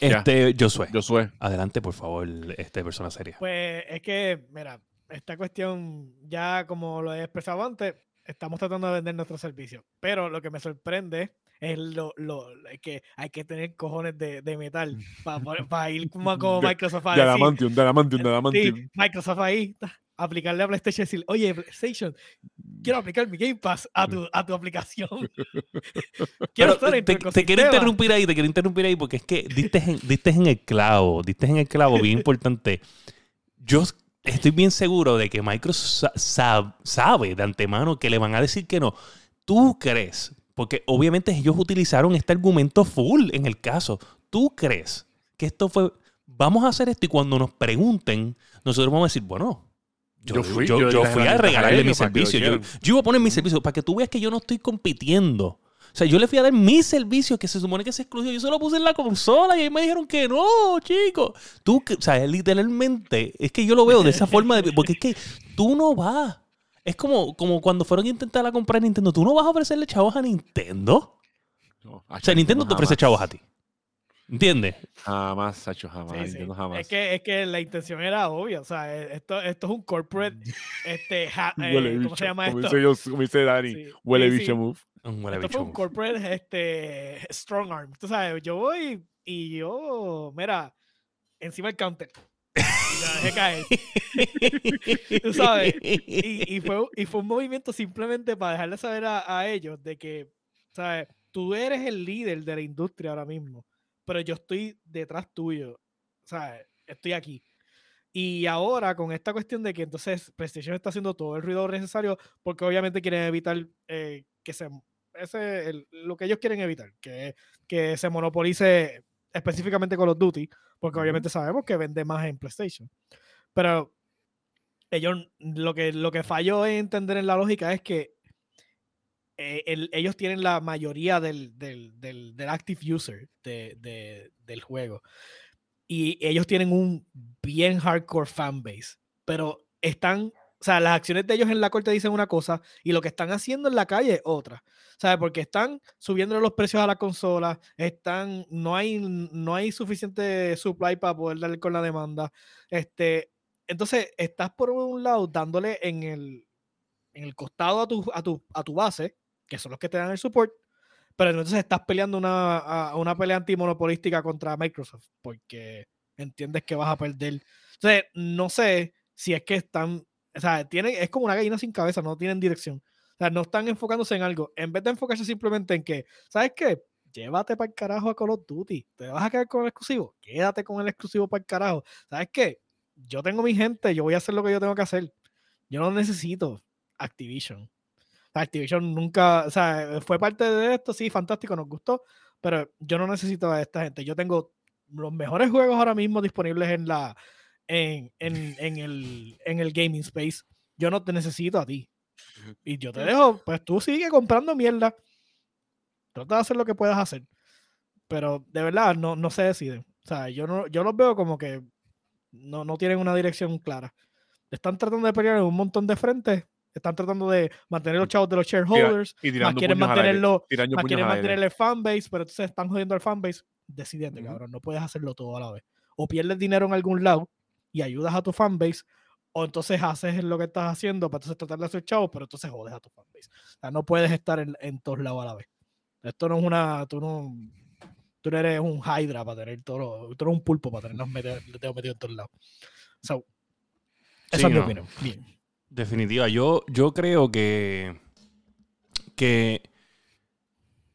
Este, Josué. Josué. Adelante, por favor, este persona seria. Pues es que, mira, esta cuestión, ya como lo he expresado antes, estamos tratando de vender nuestro servicio. Pero lo que me sorprende es lo, lo es que hay que tener cojones de, de metal para ir como, Microsoft a De decir, Adamantium, de Adamantium, de Sí, Adamantium. Microsoft ahí, aplicarle a PlayStation y decir, oye, PlayStation, quiero aplicar mi Game Pass a tu, a tu aplicación. quiero Pero estar en tu te, te quiero ecosistema". interrumpir ahí, te quiero interrumpir ahí porque es que diste en, diste en el clavo, diste en el clavo bien importante. Yo estoy bien seguro de que Microsoft sa- sab- sabe de antemano que le van a decir que no. ¿Tú crees? Porque obviamente ellos utilizaron este argumento full en el caso. ¿Tú crees que esto fue, vamos a hacer esto y cuando nos pregunten, nosotros vamos a decir, bueno, yo, Yo fui, yo, yo yo les fui a regalarle mi servicio. Yo, iba a poner mi servicio para que tú veas que yo no estoy compitiendo. O sea, yo le fui a dar mi servicio que se supone que es exclusivo. Yo se lo puse en la consola y ahí me dijeron que no, chicos. Tú, o sea, literalmente, es que yo lo veo de esa forma, de, porque es que tú no vas. Es como, como cuando fueron a intentar a comprar Nintendo. Tú no vas a ofrecerle chavos a Nintendo. No, O sea, Nintendo te ofrece chavos a ti. ¿Entiendes? Jamás, Sacho, jamás. Sí, sí. Nintendo jamás. Es que, es que la intención era obvia. O sea, e- esto, esto es un corporate. Este, ha- eh, Huele ¿Cómo bicho, se llama como esto? Dice, yo, como dice Dani, Sí, huele sí, bicho sí. move. Un huele Esto fue un bicho. corporate este, strong arm. Tú sabes, yo voy y yo, mira, encima del counter. Dejé caer. Tú sabes, Y, y fue, y fue un movimiento simplemente para dejarle saber a, a ellos de que, ¿sabes? Tú eres el líder de la industria ahora mismo, pero yo estoy detrás tuyo, ¿sabes? Estoy aquí. Y ahora con esta cuestión de que entonces PlayStation está haciendo todo el ruido necesario porque obviamente quieren evitar eh, que se ese lo que ellos quieren evitar, que, que se monopolice específicamente con los Duty, porque obviamente sabemos que vende más en PlayStation. Pero ellos lo que lo que falló en entender en la lógica es que eh, el- ellos tienen la mayoría del, del, del, del active user de- de- del juego. y ellos tienen un bien hardcore fanbase, pero están, o sea, las acciones de ellos en la corte dicen una cosa y lo que están haciendo en la calle es otra. ¿Sabes? Porque están subiendo los precios a la consola, están, no hay, no hay suficiente supply para poder darle con la demanda. Este, entonces, estás por un lado dándole en el, en el costado a tu, a, tu, a tu base, que son los que te dan el support, pero entonces estás peleando una, una pelea antimonopolística contra Microsoft, porque entiendes que vas a perder. Entonces, no sé si es que están, o sea, tienen, es como una gallina sin cabeza, no tienen dirección. O sea, no están enfocándose en algo. En vez de enfocarse simplemente en que, ¿sabes qué? Llévate para el carajo a Call of Duty. ¿Te vas a quedar con el exclusivo? Quédate con el exclusivo para el carajo. ¿Sabes qué? Yo tengo mi gente, yo voy a hacer lo que yo tengo que hacer. Yo no necesito Activision. Activision nunca, o sea, fue parte de esto, sí, fantástico, nos gustó, pero yo no necesito a esta gente. Yo tengo los mejores juegos ahora mismo disponibles en la en, en, en, el, en el gaming space. Yo no te necesito a ti. Y yo te dejo, pues tú sigue comprando mierda. Trata de hacer lo que puedas hacer. Pero de verdad, no, no se deciden. O sea, yo, no, yo los veo como que no, no tienen una dirección clara. Están tratando de pelear en un montón de frentes. Están tratando de mantener los chavos de los shareholders. y más quieren mantenerlo, más quieren mantener el fanbase, pero entonces están jodiendo al fanbase. Decidete, Ujú. cabrón. No puedes hacerlo todo a la vez. O pierdes dinero en algún lado y ayudas a tu fanbase, o entonces haces lo que estás haciendo para entonces tratar de hacer chavos, pero entonces jodes a tu fanbase. O sea, no puedes estar en, en todos lados a la vez. Esto no es una. Tú no, tú no eres un Hydra para tener todo. Tú eres un pulpo para tenernos metido, metido en todos lados. So, esa Sí, es mi no. opinión. Bien. Definitiva. Yo, yo creo que. que.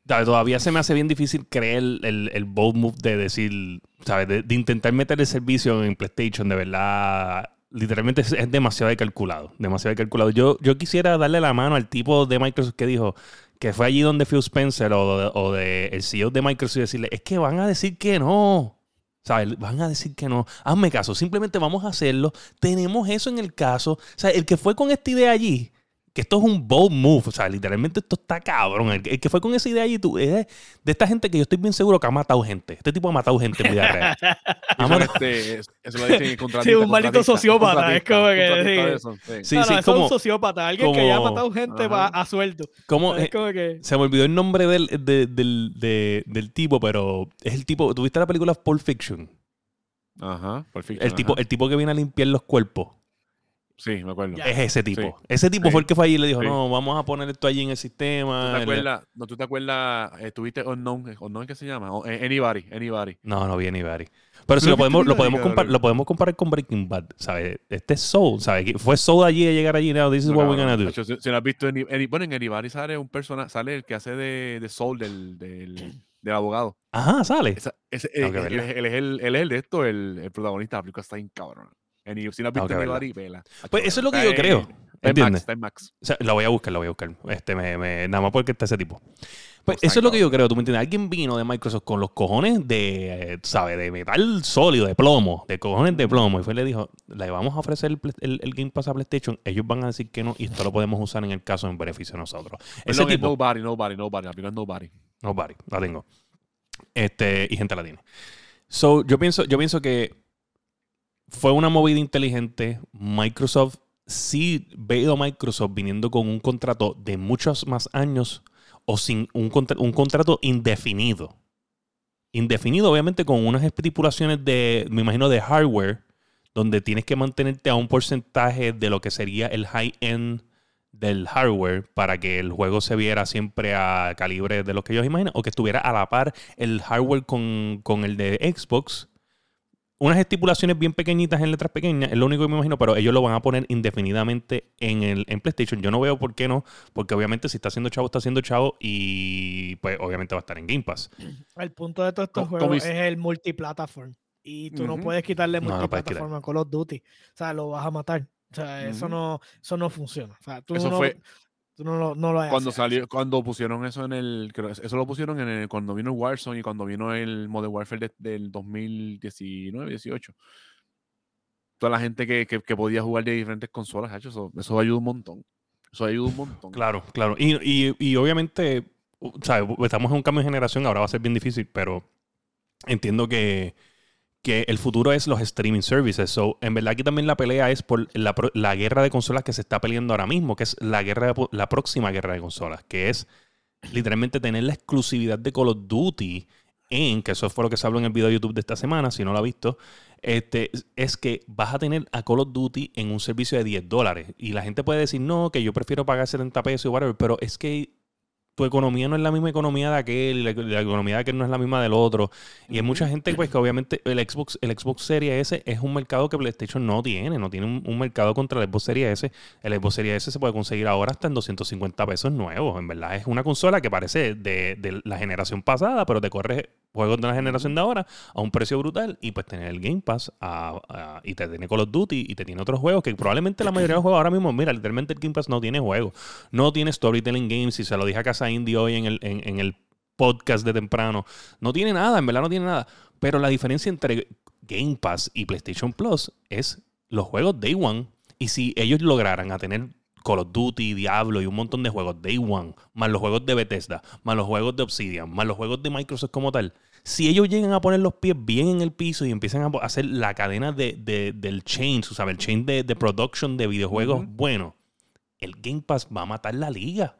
Todavía se me hace bien difícil creer el, el, bold move de decir, ¿sabes? De, de intentar meter el servicio en PlayStation, de verdad. Literalmente es, es demasiado calculado. Demasiado calculado. Yo, yo quisiera darle la mano al tipo de Microsoft que dijo que fue allí donde Phil Spencer o, de- o de el CEO de Microsoft y decirle, es que van a decir que no. ¿Sabes? Van a decir que no. Hazme caso, simplemente vamos a hacerlo. Tenemos eso en el caso. O sea, el que fue con esta idea allí, que esto es un bold move. O sea, literalmente esto está cabrón. El, que- el que fue con esa idea allí, tú, es de esta gente que yo estoy bien seguro que ha matado gente. Este tipo ha matado gente en vida real. Ha este, eso- lo dicen contratista, Sí, un maldito sociópata, es como que, sí. sí. Sí, no, sí, no, es como, un sociópata, alguien que haya como- matado gente pa- a sueldo. como, es como que. se me olvidó el nombre del, de- del, de- del tipo, pero es el tipo. ¿Tuviste la película Pulp Fiction? Ajá, perfecto. El tipo, el tipo que viene a limpiar los cuerpos. Sí, me acuerdo. Es ese tipo. Sí. Ese tipo Sí. fue el que fue allí y le dijo, Sí. no, vamos a poner esto allí en el ¿Tú sistema. te El- acuerdas? No, ¿tú te acuerdas? eh, ¿Tuviste Unknown? eh, ¿Unknown qué se llama? O, eh, Anybody, Anybody. No, no viene Barry. Pero si ¿No lo podemos, lo Anybody, podemos, compar- cabrón? lo podemos comparar con Breaking Bad, ¿sabes? Este es Soul, ¿sabes? Fue Soul allí de llegar allí. Now, this is No, what we're cabrón. gonna do. Hacho, Si, si no has visto, Any- Any- bueno, en Anybody sale un persona, sale el que hace de, de Soul del, del, del abogado. Ajá, sale. Esa- ese- eh, él, él es el, él es el de esto, el, el protagonista de la película está bien cabrón. Any- si no has visto. Anybody, vela. Hacho, Pues eso es lo que yo creo. en- Está en Max, ¿Entiendes? está en Max. O sea, la voy a buscar, la voy a buscar. Este, me, me- nada más porque está ese tipo. Pues eso es lo que yo creo, tú me entiendes. Alguien vino de Microsoft con los cojones de, ¿sabes? De metal sólido, de plomo, de cojones de plomo. Y fue y le dijo, le vamos a ofrecer el, Play- el- el Game Pass a PlayStation. Ellos van a decir que no y esto lo podemos usar en el caso en beneficio de nosotros. Ese Perdón, es tipo, Nobody, Nobody, Nobody. La es Nobody. Nobody, la tengo. Este, y gente la tiene. So, yo pienso, yo pienso que fue una movida inteligente. Microsoft, sí veo a Microsoft viniendo con un contrato de muchos más años o sin un, un contrato indefinido. Indefinido, obviamente, con unas estipulaciones de, me imagino, de hardware, donde tienes que mantenerte a un porcentaje de lo que sería el high-end del hardware para que el juego se viera siempre a calibre de lo que ellos imaginan o que estuviera a la par el hardware con, con el de Xbox. Unas estipulaciones bien pequeñitas en letras pequeñas, es lo único que me imagino, pero ellos lo van a poner indefinidamente en, el, en PlayStation. Yo no veo por qué no, porque obviamente si está haciendo chavo, está haciendo chavo y pues obviamente va a estar en Game Pass. El punto de todos estos juegos es el multiplataform. Y tú no puedes quitarle No, no a Call of Duty. O sea, lo vas a matar. O sea, eso, no, eso no funciona. O sea, tú Eso no, fue- tú no, lo- no lo. Cuando salió, cuando pusieron eso en el, creo- eso lo pusieron en el, cuando vino el Warzone y cuando vino el Modern Warfare de- del 2019, 18. Toda la gente que, que, que podía jugar de diferentes consolas, eso, eso ayuda un montón. Eso ayuda un montón. Claro, claro. Y, y- y obviamente, o sea, estamos en un cambio de generación, ahora va a ser bien difícil, pero entiendo que, que el futuro es los streaming services. So, en verdad aquí también la pelea es por la, la guerra de consolas que se está peleando ahora mismo, que es la guerra de la próxima guerra de consolas, que es literalmente tener la exclusividad de Call of Duty en, que eso fue lo que se habló en el video de YouTube de esta semana, si no lo ha visto, este, es que vas a tener a Call of Duty en un servicio de 10 dólares. Y la gente puede decir, no, que yo prefiero pagar 70 pesos y whatever, pero es que tu economía no es la misma economía de aquel, la, la economía de aquel no es la misma del otro. Y hay mucha gente, pues, que obviamente el Xbox, el Xbox Series S es un mercado que PlayStation no tiene, no tiene un, un mercado contra el Xbox Series S. El Xbox Series S se puede conseguir ahora hasta en 250 pesos nuevos. En verdad, es una consola que parece de, de la generación pasada, pero te corre juegos de la generación de ahora a un precio brutal y pues tener el Game Pass a- a- y te tiene Call of Duty y te tiene otros juegos que probablemente la mayoría de los juegos ahora mismo, mira, literalmente el Game Pass no tiene juegos, no tiene Storytelling Games y se lo dije a Casa Indie hoy en el, en, en el podcast de temprano, no tiene nada, en verdad no tiene nada, pero la diferencia entre Game Pass y PlayStation Plus es los juegos Day One y si ellos lograran a tener Call of Duty, Diablo y un montón de juegos Day One, más los juegos de Bethesda, más los juegos de Obsidian, más los juegos de Microsoft como tal, si ellos llegan a poner los pies bien en el piso y empiezan a hacer la cadena de, de- del chain, o sea, el chain de, de production de videojuegos bueno, el Game Pass va a matar la liga.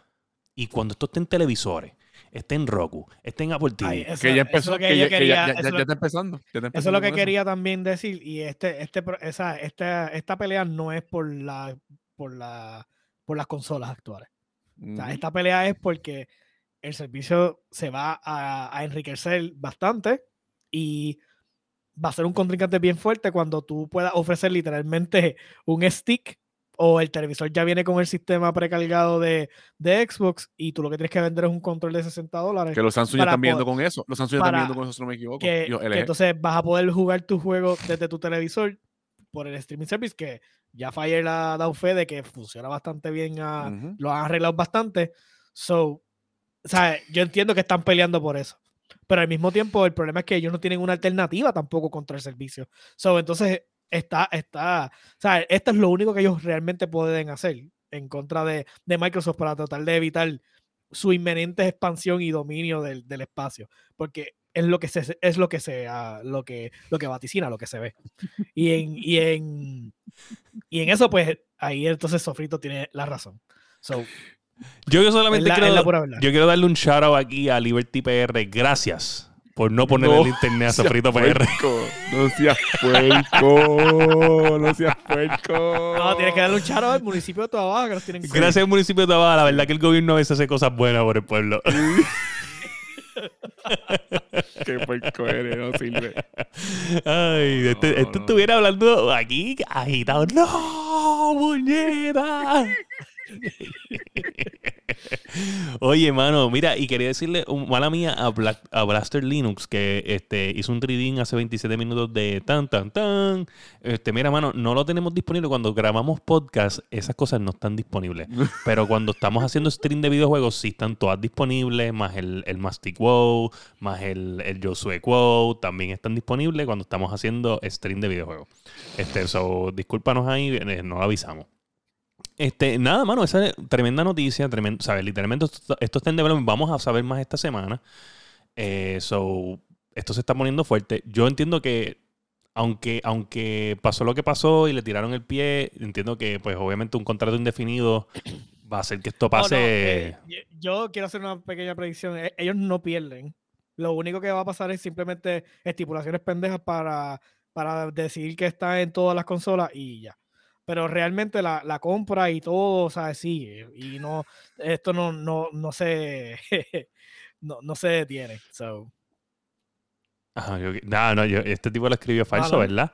Y cuando esto esté en televisores, esté en Roku, esté en Apple TV, Ay, eso- que ya eso empezó, es lo que, que ya, yo que quería- ya- ya- eso ya- lo- ya está empezando. ya está Eso es lo que quería también decir. Y este, este, esa, esta, esta pelea no es por la, por la, por las consolas actuales. O sea, Ujú. esta pelea es porque el servicio se va a, a enriquecer bastante y va a ser un contrincante bien fuerte cuando tú puedas ofrecer literalmente un stick o el televisor ya viene con el sistema precargado de, de Xbox y tú lo que tienes que vender es un control de 60 dólares. Que los Samsung ya están viendo poder- con eso. Los Samsung ya están viendo con eso, si no me equivoco. que, Yo, que LG. entonces vas a poder jugar tu juego desde tu televisor por el streaming service que ya Fire ha dado fe de que funciona bastante bien, a- Ujú. lo han arreglado bastante. So, o sea, yo entiendo que están peleando por eso. Pero al mismo tiempo, el problema es que ellos no tienen una alternativa tampoco contra el servicio. So, entonces, está, está, o sea, esto es lo único que ellos realmente pueden hacer en contra de, de Microsoft para tratar de evitar su inminente expansión y dominio del, del espacio. Porque es lo que se, es lo que se, ah, lo que, lo que vaticina, lo que se ve. Y en, y en, y en eso, pues, ahí entonces Sofrito tiene la razón. So, Yo solamente la- quiero, yo quiero darle un shout out aquí a Liberty PR. Gracias por no poner No el internet a Sofrito PR. puerco, No seas puerco. No seas puerco. no, tienes que darle un charo al municipio de Toda Baja que nos tienen que Gracias al municipio de Tabada. La verdad que el gobierno a veces hace cosas buenas por el pueblo. Qué puerco eres, no sirve. Ay, este, No, este no. estuviera hablando aquí agitado. ¡No, muñeca! Oye, mano, mira, y quería decirle, un- mala mía, a, Black- a Blaster Linux, que este, hizo un trading hace 27 minutos de tan, tan, tan. Este, mira, mano, no lo tenemos disponible. Cuando grabamos podcast, esas cosas no están disponibles. Pero cuando estamos haciendo stream de videojuegos, sí están todas disponibles, más el, el Mastic Wow, más el, el Josué Quo, también están disponibles cuando estamos haciendo stream de videojuegos. Este, so, discúlpanos ahí, eh, no lo avisamos. Este, nada, mano, esa es tremenda noticia, tremendo, ¿sabes? Literalmente esto, esto está en development, vamos a saber más esta semana. Eh, so, esto se está poniendo fuerte. Yo entiendo que, aunque, aunque pasó lo que pasó y le tiraron el pie, entiendo que, pues, obviamente un contrato indefinido va a hacer que esto Oh, no, pase. eh, yo- yo quiero hacer una pequeña predicción. E- Ellos no pierden. Lo único que va a pasar es simplemente estipulaciones pendejas para, para decidir que está en todas las consolas y ya. Pero realmente la, la compra y todo, o sea, sigue. Y no, esto no, no, no se no, no se detiene. So, yo- no, no, yo- este tipo lo escribió falso, no. ¿verdad?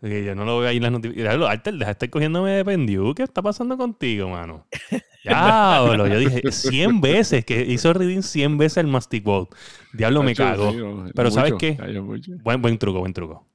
Que yo no lo veo ahí en las notificaciones. Alter, deja de estar cogiéndome de pendiú. ¿Qué está pasando contigo, mano? Diablo, yo dije 100 veces, que hizo reading 100 veces el Mastic World. Diablo, me cago. Pero ¿sabes qué? Buen, buen truco, buen truco.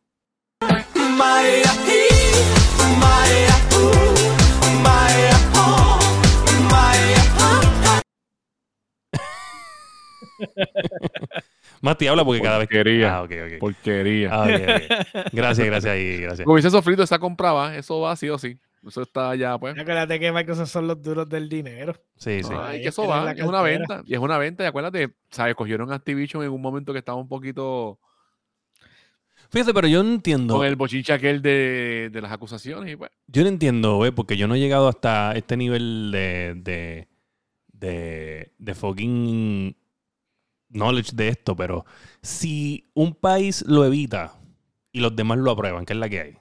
Mati habla porque cada vez que. Porquería. Ah, ok, ok. Porquería. Ah, ok, ok. Gracias, gracias ahí, gracias. Como dice sofrito, esa compraba, eso va sí o sí. Eso está ya, pues. acuérdate que Microsoft son los duros del dinero. Sí, sí. Ay, que eso va, es una venta. Y es una venta, y acuérdate, ¿sabes? Cogieron Activision en un momento que estaba un poquito. Fíjate, pero yo no entiendo. Con el bochinche aquel de, de las acusaciones y pues. Yo no entiendo, güey, porque yo no he llegado hasta este nivel de, de, de, de fucking knowledge de esto, pero si un país lo evita y los demás lo aprueban, ¿qué es la que hay?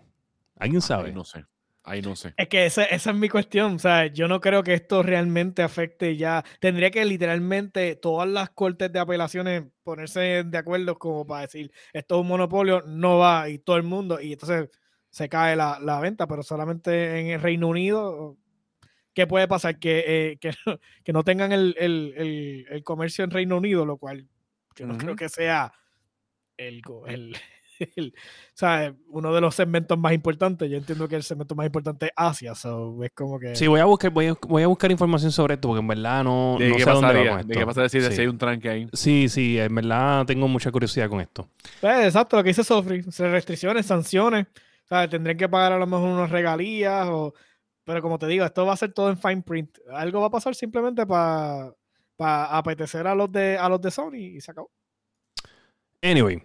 ¿Alguien sabe? Ahí no sé. Ahí no sé. Es que esa, esa es mi cuestión. O sea, yo no creo que esto realmente afecte ya. Tendría que literalmente todas las cortes de apelaciones ponerse de acuerdo como para decir esto es un monopolio, no va y todo el mundo. Y entonces se cae la, la venta, pero solamente en el Reino Unido. ¿Qué puede pasar? Que, eh, que, no- que no tengan el, el- el- el comercio en Reino Unido, lo cual yo no creo que sea el, go- el, el- o sea, uno de los segmentos más importantes. Yo entiendo que el segmento más importante es Asia, so es como que... Sí, voy a buscar, voy a, voy a buscar información sobre esto, porque en verdad no, ¿De no qué sé a dónde va pasaría? con ¿De esto. qué pasaría si, sí. si hay un tranque ahí? sí, sí, en verdad tengo mucha curiosidad con esto. Pues, exacto, lo que dice Sofri, restricciones, sanciones, o sea, tendrían que pagar a lo mejor unas regalías, o, pero como te digo, esto va a ser todo en fine print. Algo va a pasar simplemente para apetecer a los de a los de Sony y se acabó. Anyway.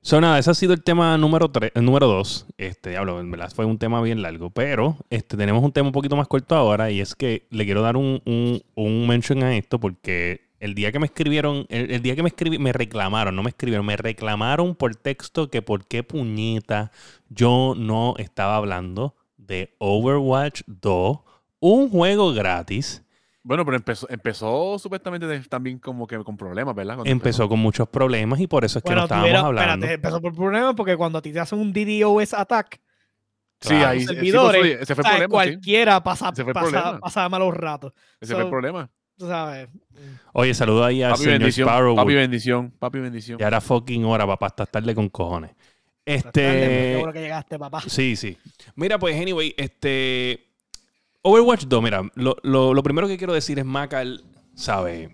So, nada, ese ha sido el tema número 3, número 2. Este, diablo, en verdad fue un tema bien largo. Pero este, tenemos un tema un poquito más corto ahora. Y es que le quiero dar un, un, un mention a esto. Porque el día que me escribieron, el, el día que me escribí, me reclamaron, no me escribieron, me reclamaron por texto que por qué puñeta yo no estaba hablando de Overwatch 2, un juego gratis. Bueno, pero empezó, empezó supuestamente de- también como que con problemas, ¿verdad? Cuando Empezó con muchos problemas y por eso es que no estábamos tuvieron- hablando. espérate, empezó por problemas porque cuando a ti te hacen un DDoS attack, Sí, ahí los sí, pues, servidores, oye, ese fue o sea, el problema. sí. cualquiera pasa, Ese fue el pasa, malos ratos. Ese fue el problema. Tú sabes. Oye, saludo ahí al Papi señor bendición, Sparrow. papi bendición, papi bendición. Ya era fucking hora, papá, hasta tarde con cojones. Este. bueno que llegaste, papá. Sí, sí. Mira, pues, anyway, este. Overwatch 2, mira, lo, lo- lo primero que quiero decir es, Macal, ¿sabes?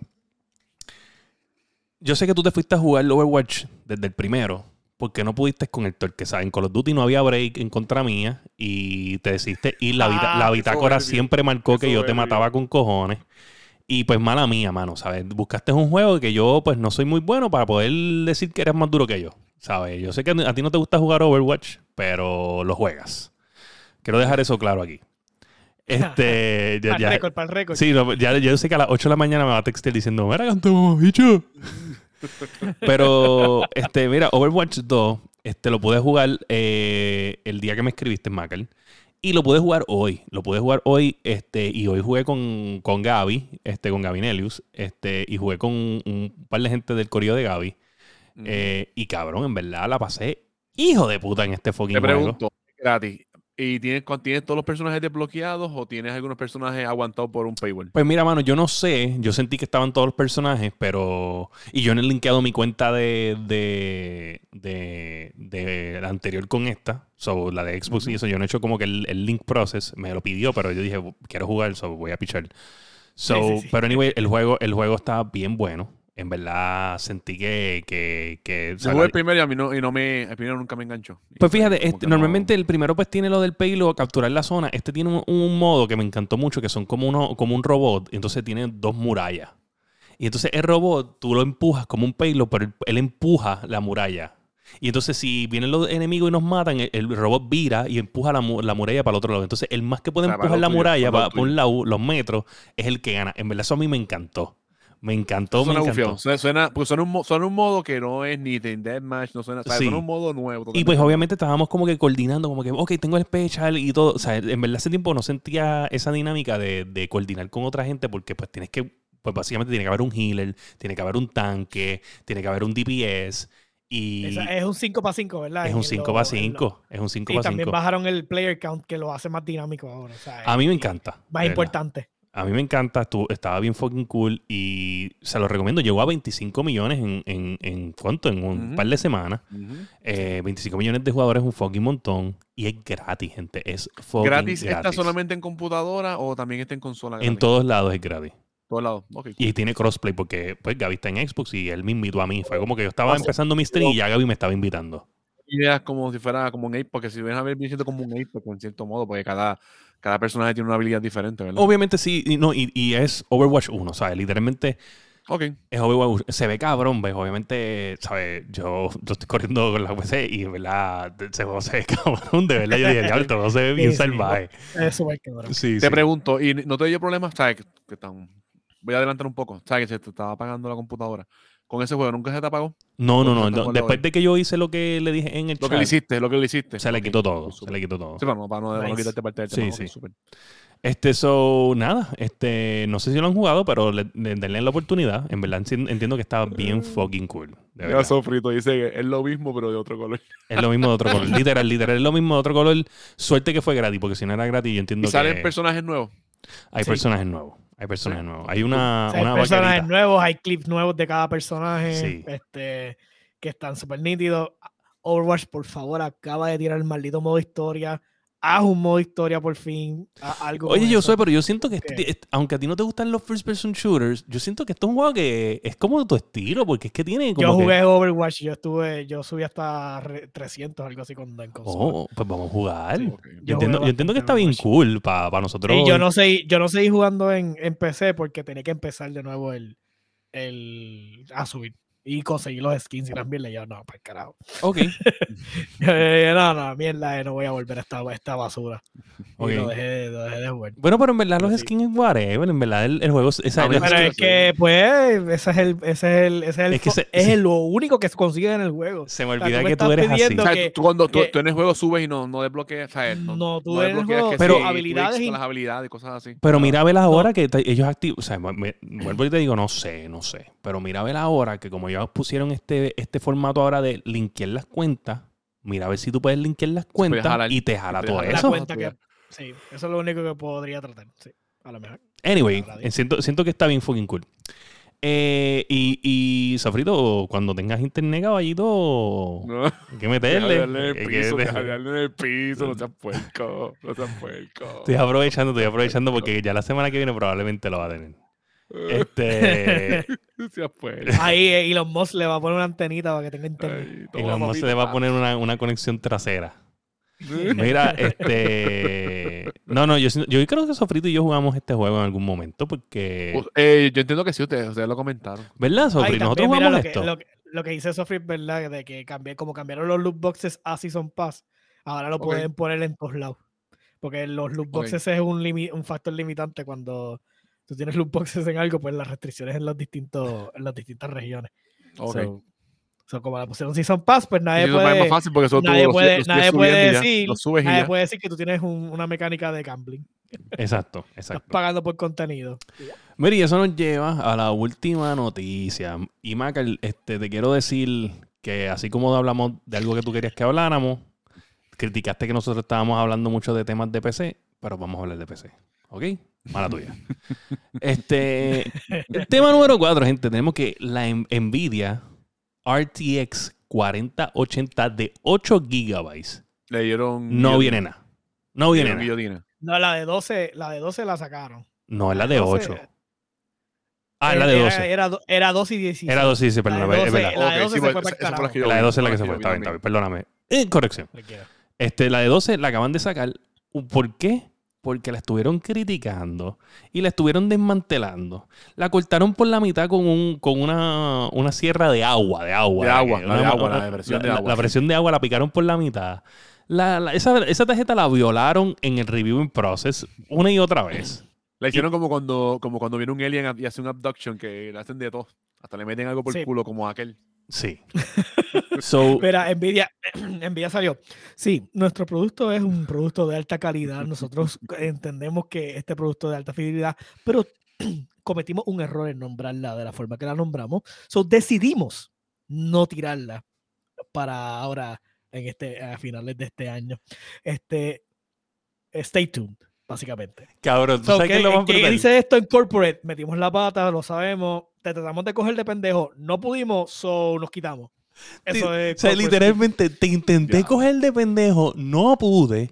Yo sé que tú te fuiste a jugar el Overwatch desde el primero, porque no pudiste con el torque, ¿sabes? En Call of Duty no había break en contra mía y te decidiste ir. La, Ah, la bitácora siempre marcó que yo te mataba con cojones. Y pues mala mía, mano, ¿sabes? Buscaste un juego que yo pues no soy muy bueno para poder decir que eres más duro que yo, ¿sabes? Yo sé que a ti no te gusta jugar Overwatch, pero lo juegas. Quiero dejar eso claro aquí. Este, ya, Para el récord, para el récord. sí, no, ya, yo sé que a las 8 de la mañana me va a textear diciendo, mira, cantamos, bicho. Pero, este, mira, Overwatch 2, este, lo pude jugar eh, el día que me escribiste, Macal. Y lo pude jugar hoy. Lo pude jugar hoy. Este, y hoy jugué con, con Gaby, este, con Gaby Nelius. Este, y jugué con un par de gente del correo de Gaby. Eh, y cabrón, en verdad la pasé hijo de puta en este fucking Te juego. gratis. ¿Y tienes, tienes todos los personajes desbloqueados o tienes algunos personajes aguantados por un paywall? Pues mira, mano, yo no sé. Yo sentí que estaban todos los personajes, pero. Y yo no he linkeado mi cuenta de. de. de, de la anterior con esta. So, la de Xbox y eso. Yo no he hecho como que el, el link process. Me lo pidió, pero yo dije, quiero jugar, so voy a pichar. So, Sí, sí, sí. pero anyway, el juego, el juego está bien bueno. En verdad sentí que. que, que Yo jugué el primero y a mí no, y no me, el primero nunca me enganchó. pues fíjate, este, no- normalmente el primero pues tiene lo del payload, capturar la zona. Este tiene un, un modo que me encantó mucho, que son como, uno, como un robot, entonces tiene dos murallas. Y entonces el robot, tú lo empujas como un payload, pero él, empuja la muralla. Y entonces si vienen los enemigos y nos matan, el, el robot vira y empuja la, mu- la muralla para el otro lado. Entonces el más que puede O sea, para empujar la tuyo, muralla para para, un lado, los metros, es el que gana. En verdad eso a mí me encantó. Me encantó, me Suena encantó. bufiado. Suena, suena, porque suena un, suena un modo que no es ni de Deathmatch, no suena, o sea, Sí. suena un modo nuevo. Y pues obviamente estábamos como que coordinando, como que, ok, tengo el special y todo. O sea, en verdad hace tiempo no sentía esa dinámica de, de coordinar con otra gente porque pues tienes que, pues básicamente tiene que haber un healer, tiene que haber un tanque, tiene que haber un DPS y Esa- es un 5 para 5, ¿verdad? es un lo- 5 para en lo- 5. Es un 5 Y para también 5. bajaron el player count que lo hace más dinámico ahora. o sea, A mí me y- encanta. Más importante. A mí me encanta, estuvo- estaba bien fucking cool y se lo recomiendo. Llegó a 25 millones en, en, en ¿cuánto? En un Ujú. par de semanas. Ujú. Eh, 25 millones de jugadores es un fucking montón y es gratis, gente. Es fucking ¿Gratis está gratis. solamente en computadora o también está en consola? En todos lados es gratis. todos lados. Ok, cool. Y tiene crossplay porque pues Gaby está en Xbox y él me invitó a mí. Fue como que yo estaba Ah, empezando mi stream y ya Gaby me estaba invitando. ideas como si fuera como un ape, porque si ven a ver, viene siendo como un ape, pues, en cierto modo, porque cada, cada personaje tiene una habilidad diferente, ¿verdad? Obviamente sí, y, no, y, y es Overwatch 1, ¿sabes? Literalmente Ok. Es Obi-Wan. Se ve cabrón, ¿ves? Obviamente, ¿sabes? Yo, yo estoy corriendo con la PC y, ¿verdad? Juego se ve cabrón. De verdad, yo dije, diablo, este juego se ve bien Sí, sí, salvaje. Es súper cabrón. Sí, Te sí. pregunto, ¿y no te dio problemas? ¿Sabes? Que, que tan- Voy a adelantar un poco. ¿Sabes? Que se te estaba apagando la computadora. Con ese juego, ¿nunca se te apagó? No, no, no. Después de que yo hice lo que le dije en el Lo que le chat, hiciste, lo que le hiciste. se le quitó todo. Se le quitó todo. Sí, para no, para no, para no Nice. quitarte parte del Sí, tema. sí. súper. Este, so, nada, este, no sé si lo han jugado, pero le, le- denle la oportunidad. En verdad enti- entiendo que está bien fucking cool. De verdad. Sofrito dice que es lo mismo, pero de otro color. Es lo mismo de otro color. Literal, literal, es lo mismo de otro color. Suerte que fue gratis, porque si no era gratis, yo entiendo ¿Y salen que personajes nuevos? Hay Sí. personajes nuevos. Hay personajes Sí. nuevos. Hay una, O sea, hay una personajes vaquerita. nuevos, hay clips nuevos de cada personaje Sí. este, que están súper nítidos. Overwatch, por favor, acaba de tirar el maldito modo historia. Haz un modo historia por fin. algo Oye, yo eso. sé, pero yo siento que, aunque a ti no te gustan los first person shooters, yo siento que esto es un juego que es como tu estilo, porque es que tiene como Yo que- jugué Overwatch, yo estuve, yo subí hasta re- 300, algo así con consola. Oh, pues vamos a jugar. Sí. Yo, Yo entiendo, yo entiendo que está bien cool para nosotros. Y yo no sé, yo no seguí jugando en, en PC porque tenía que empezar de nuevo el, el a subir y conseguir los skins y también le yo, no, pues carajo. Ok, Eh, no, no, mierda, eh, no voy a volver a esta, a esta basura. ok. Y lo dejé, lo dejé de jugar. Bueno, pero en verdad los Sí. skins es whatever. En verdad el, el juego. Esa, me Pero es que, pues, ese es el, ese es el, ese es el, Es que fo- se- es se- el- lo único que se consigue en el juego. se me sea, olvida que tú estás eres así. O sea, que- tú, cuando tú, que- tú en el juego subes y no, no desbloqueas, ¿sabes? No, No, tú no en el juego, que pero sí, habilidades y- con las habilidades y cosas así. Pero mira a ver No. ahora que ellos activan. O sea, vuelvo y te digo, no sé, no sé. Pero mira a ver ahora que como pusieron este, este formato ahora de linkear las cuentas, mira a ver si tú puedes linkear las cuentas jalar- y te jala te todo eso. cuenta que, sí, eso es lo único que podría tratar. Sí, a lo mejor. Anyway, eh, siento, siento que está bien fucking cool. Eh, y, y Sofrito, cuando tengas internet, caballito, No, hay que meterle. deja el piso, deja en el piso, no seas puerco, no seas puerco. Estoy aprovechando, estoy aprovechando porque ya la semana que viene probablemente lo va a tener. Este. Puerco. Ahí eh, Elon Musk le va a poner una antenita para que tenga internet. Ay, Y toma, los se papito, le va a poner una, una conexión trasera. Mira, este. No, no, yo, siento- yo creo que Sofrito y yo jugamos este juego en algún momento porque. Pues, eh, yo entiendo que sí, ustedes, ustedes lo comentaron. ¿Verdad, Sofrito? Nosotros mira, jugamos lo que, esto. lo, que, lo que dice Sofrit, ¿verdad? De que cambié, como cambiaron los loot boxes a Season Pass, ahora lo pueden poner en todos lados. Porque los loot boxes es un, limi- un factor limitante cuando tú tienes loot boxes en algo, pues las restricciones en los distintos, en las distintas regiones. Ok. So, so, como la pusieron Season Pass, pues Y nadie eso es más puede, fácil porque eso tú nadie lo, puede, lo sigues nadie puede y ya, decir, y nadie ya. puede decir que tú tienes un- una mecánica de gambling. Exacto, Estás exacto. pagando por contenido. Mira, y eso nos lleva a la última noticia. Y Maca, este, te quiero decir que así como hablamos de algo que tú querías que habláramos, criticaste que nosotros estábamos hablando mucho de temas de PC, pero vamos a hablar de PC. ¿Ok? Mala tuya. Este, el tema número cuatro, gente, tenemos que la Nvidia RTX 4080 de 8 gigabytes Le dieron. no viene nada. No viene nada. No, la de 12, la de 12 la sacaron. No, es la de 12, 8. Ah, es la de era- 12. Era, do- era 12 y 16. Era 12, sí, La perdón, de es 12, verdad. la de Ok, 12 sí, se pues, fue para la La de vi, 12 es la que se fue. Está bien, está bien. Perdóname. Eh, corrección. Este, la de 12 la acaban de sacar. ¿Por qué? Porque la estuvieron criticando y la estuvieron desmantelando. La cortaron por la mitad con, un, con una, una sierra de agua, de agua. De agua, la de agua, la presión de la- agua, La presión de agua la picaron por la mitad. La- la- esa, esa tarjeta la violaron en el reviewing process una y otra vez. La hicieron como cuando, como cuando viene un alien y hace un abduction que le hacen de todo. Hasta le meten algo por Sí. el culo como aquel. Sí. So, Mira, Nvidia, Nvidia salió. Sí, nuestro producto es un producto de alta calidad. Nosotros entendemos que este producto de alta fidelidad, pero cometimos un error en nombrarla de la forma que la nombramos. So decidimos no tirarla para ahora en este a finales de este año. Este stay tuned, básicamente. cabrón, ¿tú So, sabes ¿qué, es lo más brutal? dice esto en corporate? Metimos la pata, lo sabemos, te tratamos de coger de pendejo, no pudimos, so nos quitamos. Eso es O sea, literalmente te intenté Ya. coger de pendejo, no pude.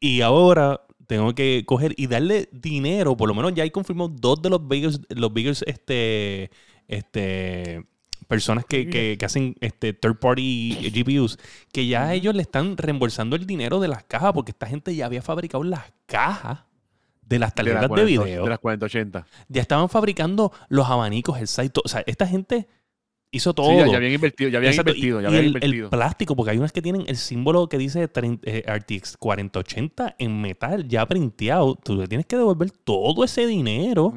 Y ahora tengo que coger y darle dinero. Por lo menos ya hay confirmado dos de los biggest, los biggest este, este, personas que, que- que hacen este, third party GPUs, que ya ellos le están reembolsando el dinero de las cajas porque esta gente ya había fabricado las cajas de las De tarjetas de, 40, video. De las 4080. Ya estaban fabricando los abanicos, el site. O sea, esta gente hizo todo. Sí, ya, ya habían invertido, ya habían Exacto, invertido, ya y habían el, el invertido. plástico, porque hay unas que tienen el símbolo que dice 30, eh, RTX 4080 en metal ya printeado. Tú le tienes que devolver todo ese dinero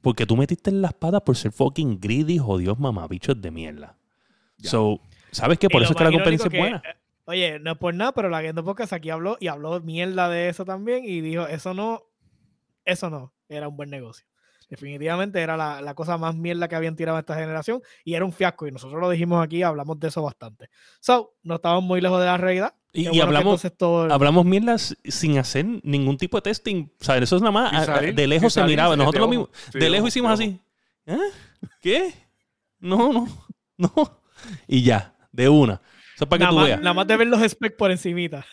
porque tú metiste en las patas por ser fucking greedy, jodidos mamabichos de mierda. Ya. So, ¿sabes qué? Por Y eso es que la competencia es buena. Oye, no es por nada, pero la Guiendo Podcast aquí habló y habló mierda de eso también y dijo, eso no, eso no, era un buen negocio. Definitivamente era la, la cosa más mierda que habían tirado esta generación y era un fiasco y nosotros lo dijimos aquí, hablamos de eso bastante. So, no estábamos muy lejos de la realidad. Y, bueno hablamos, todo- hablamos mierda s- sin hacer ningún tipo de testing. O sea, eso es nada más. A- a- de lejos se miraba. Nosotros de lo mismo. sí, de lejos hicimos así. ¿Eh? ¿Qué? No, no, no. Y ya, de una. Eso es para que nada, tú más, veas. nada más de ver los specs por encimita.